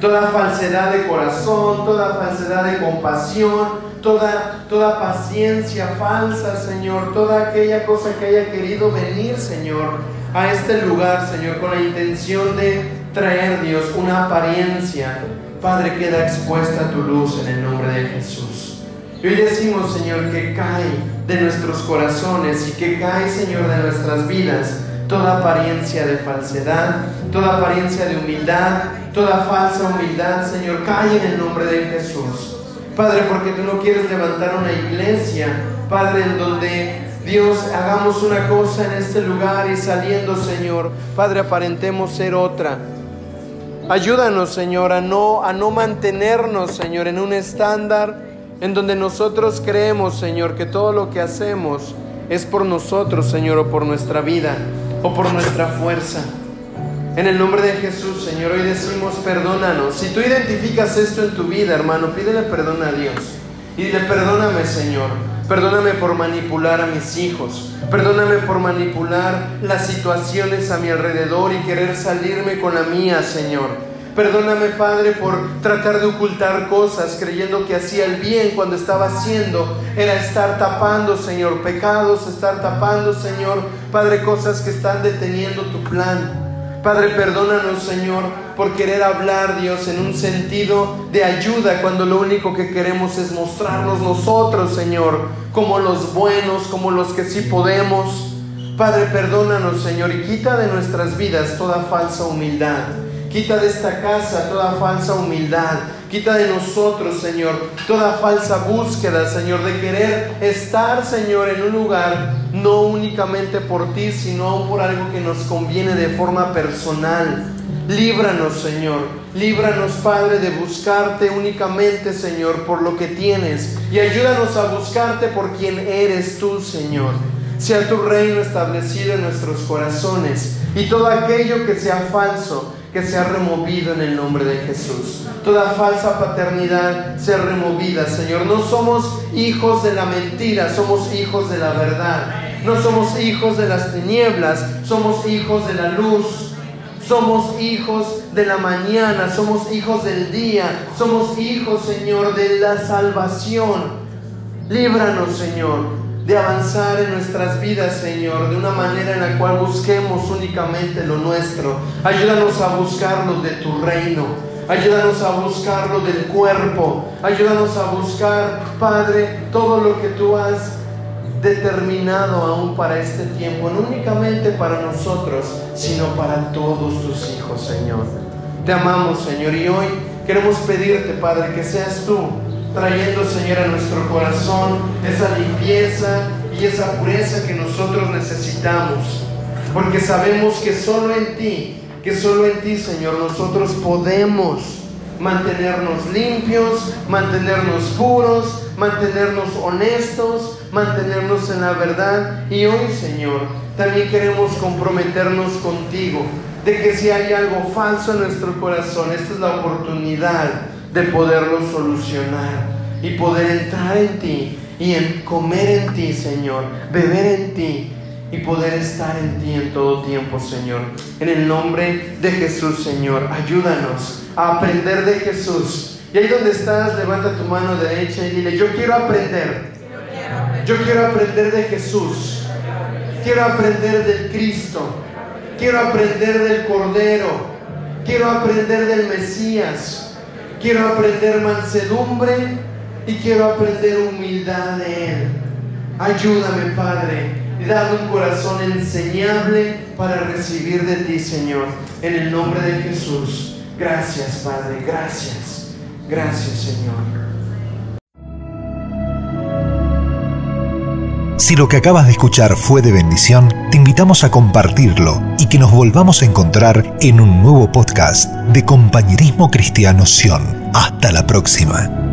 B: Toda falsedad de corazón, toda falsedad de compasión, toda, toda paciencia falsa, Señor, toda aquella cosa que haya querido venir, Señor, a este lugar, Señor, con la intención de traer, Dios, una apariencia Padre, queda expuesta tu luz en el nombre de Jesús. Y hoy decimos, Señor, que cae de nuestros corazones y que cae, Señor, de nuestras vidas toda apariencia de falsedad, toda apariencia de humildad, toda falsa humildad, Señor, cae en el nombre de Jesús. Padre, porque tú no quieres levantar una iglesia, Padre, en donde Dios hagamos una cosa en este lugar y saliendo, Señor, Padre, aparentemos ser otra. Ayúdanos, Señor, a no, a no mantenernos, Señor, en un estándar en donde nosotros creemos, Señor, que todo lo que hacemos es por nosotros, Señor, o por nuestra vida, o por nuestra fuerza. En el nombre de Jesús, Señor, hoy decimos, perdónanos. Si tú identificas esto en tu vida, hermano, pídele perdón a Dios. Y dile, perdóname, Señor, Perdóname por manipular a mis hijos. Perdóname por manipular las situaciones a mi alrededor y querer salirme con la mía, Señor. Perdóname, Padre, por tratar de ocultar cosas creyendo que hacía el bien cuando estaba haciendo. Era estar tapando, Señor, pecados, estar tapando, Señor, Padre, cosas que están deteniendo tu plan. Padre, perdónanos, Señor, por querer hablar, Dios, en un sentido de ayuda cuando lo único que queremos es mostrarnos nosotros, Señor, como los buenos, como los que sí podemos. Padre, perdónanos, Señor, y quita de nuestras vidas toda falsa humildad. Quita de esta casa toda falsa humildad. Quita de nosotros, Señor, toda falsa búsqueda, Señor, de querer estar, Señor, en un lugar no únicamente por ti, sino por algo que nos conviene de forma personal. Líbranos, Señor. Líbranos, Padre, de buscarte únicamente, Señor, por lo que tienes. Y ayúdanos a buscarte por quien eres tú, Señor. Sea tu reino establecido en nuestros corazones. Y todo aquello que sea falso, que sea removido en el nombre de Jesús. Toda falsa paternidad sea removida, Señor. No somos hijos de la mentira, somos hijos de la verdad. No somos hijos de las tinieblas, somos hijos de la luz. Somos hijos de la mañana, somos hijos del día, somos hijos, Señor, de la salvación. Líbranos, Señor, de avanzar en nuestras vidas, Señor, de una manera en la cual busquemos únicamente lo nuestro. Ayúdanos a buscarlo de tu reino. Ayúdanos a buscarlo del cuerpo. Ayúdanos a buscar, Padre, todo lo que tú has determinado aún para este tiempo, no únicamente para nosotros, sino para todos tus hijos, Señor. Te amamos, Señor, y hoy queremos pedirte, Padre, que seas tú trayendo, Señor, a nuestro corazón esa limpieza y esa pureza que nosotros necesitamos. Porque sabemos que solo en ti, que solo en ti, Señor, nosotros podemos mantenernos limpios, mantenernos puros, mantenernos honestos, mantenernos en la verdad. Y hoy, Señor, también queremos comprometernos contigo de que si hay algo falso en nuestro corazón, esta es la oportunidad de poderlo solucionar y poder entrar en ti y en comer en ti, Señor, beber en ti y poder estar en ti en todo tiempo, Señor. En el nombre de Jesús, Señor, ayúdanos a aprender de Jesús. Y ahí donde estás, levanta tu mano derecha y dile, yo quiero aprender. Yo quiero aprender de Jesús. Quiero aprender del Cristo. Quiero aprender del Cordero. Quiero aprender del Mesías quiero aprender mansedumbre y quiero aprender humildad de Él. Ayúdame, Padre, dame un corazón enseñable para recibir de ti, Señor, en el nombre de Jesús. Gracias, Padre, gracias. Gracias, Señor.
A: Si lo que acabas de escuchar fue de bendición, te invitamos a compartirlo que nos volvamos a encontrar en un nuevo podcast de Compañerismo Cristiano Sion. Hasta la próxima.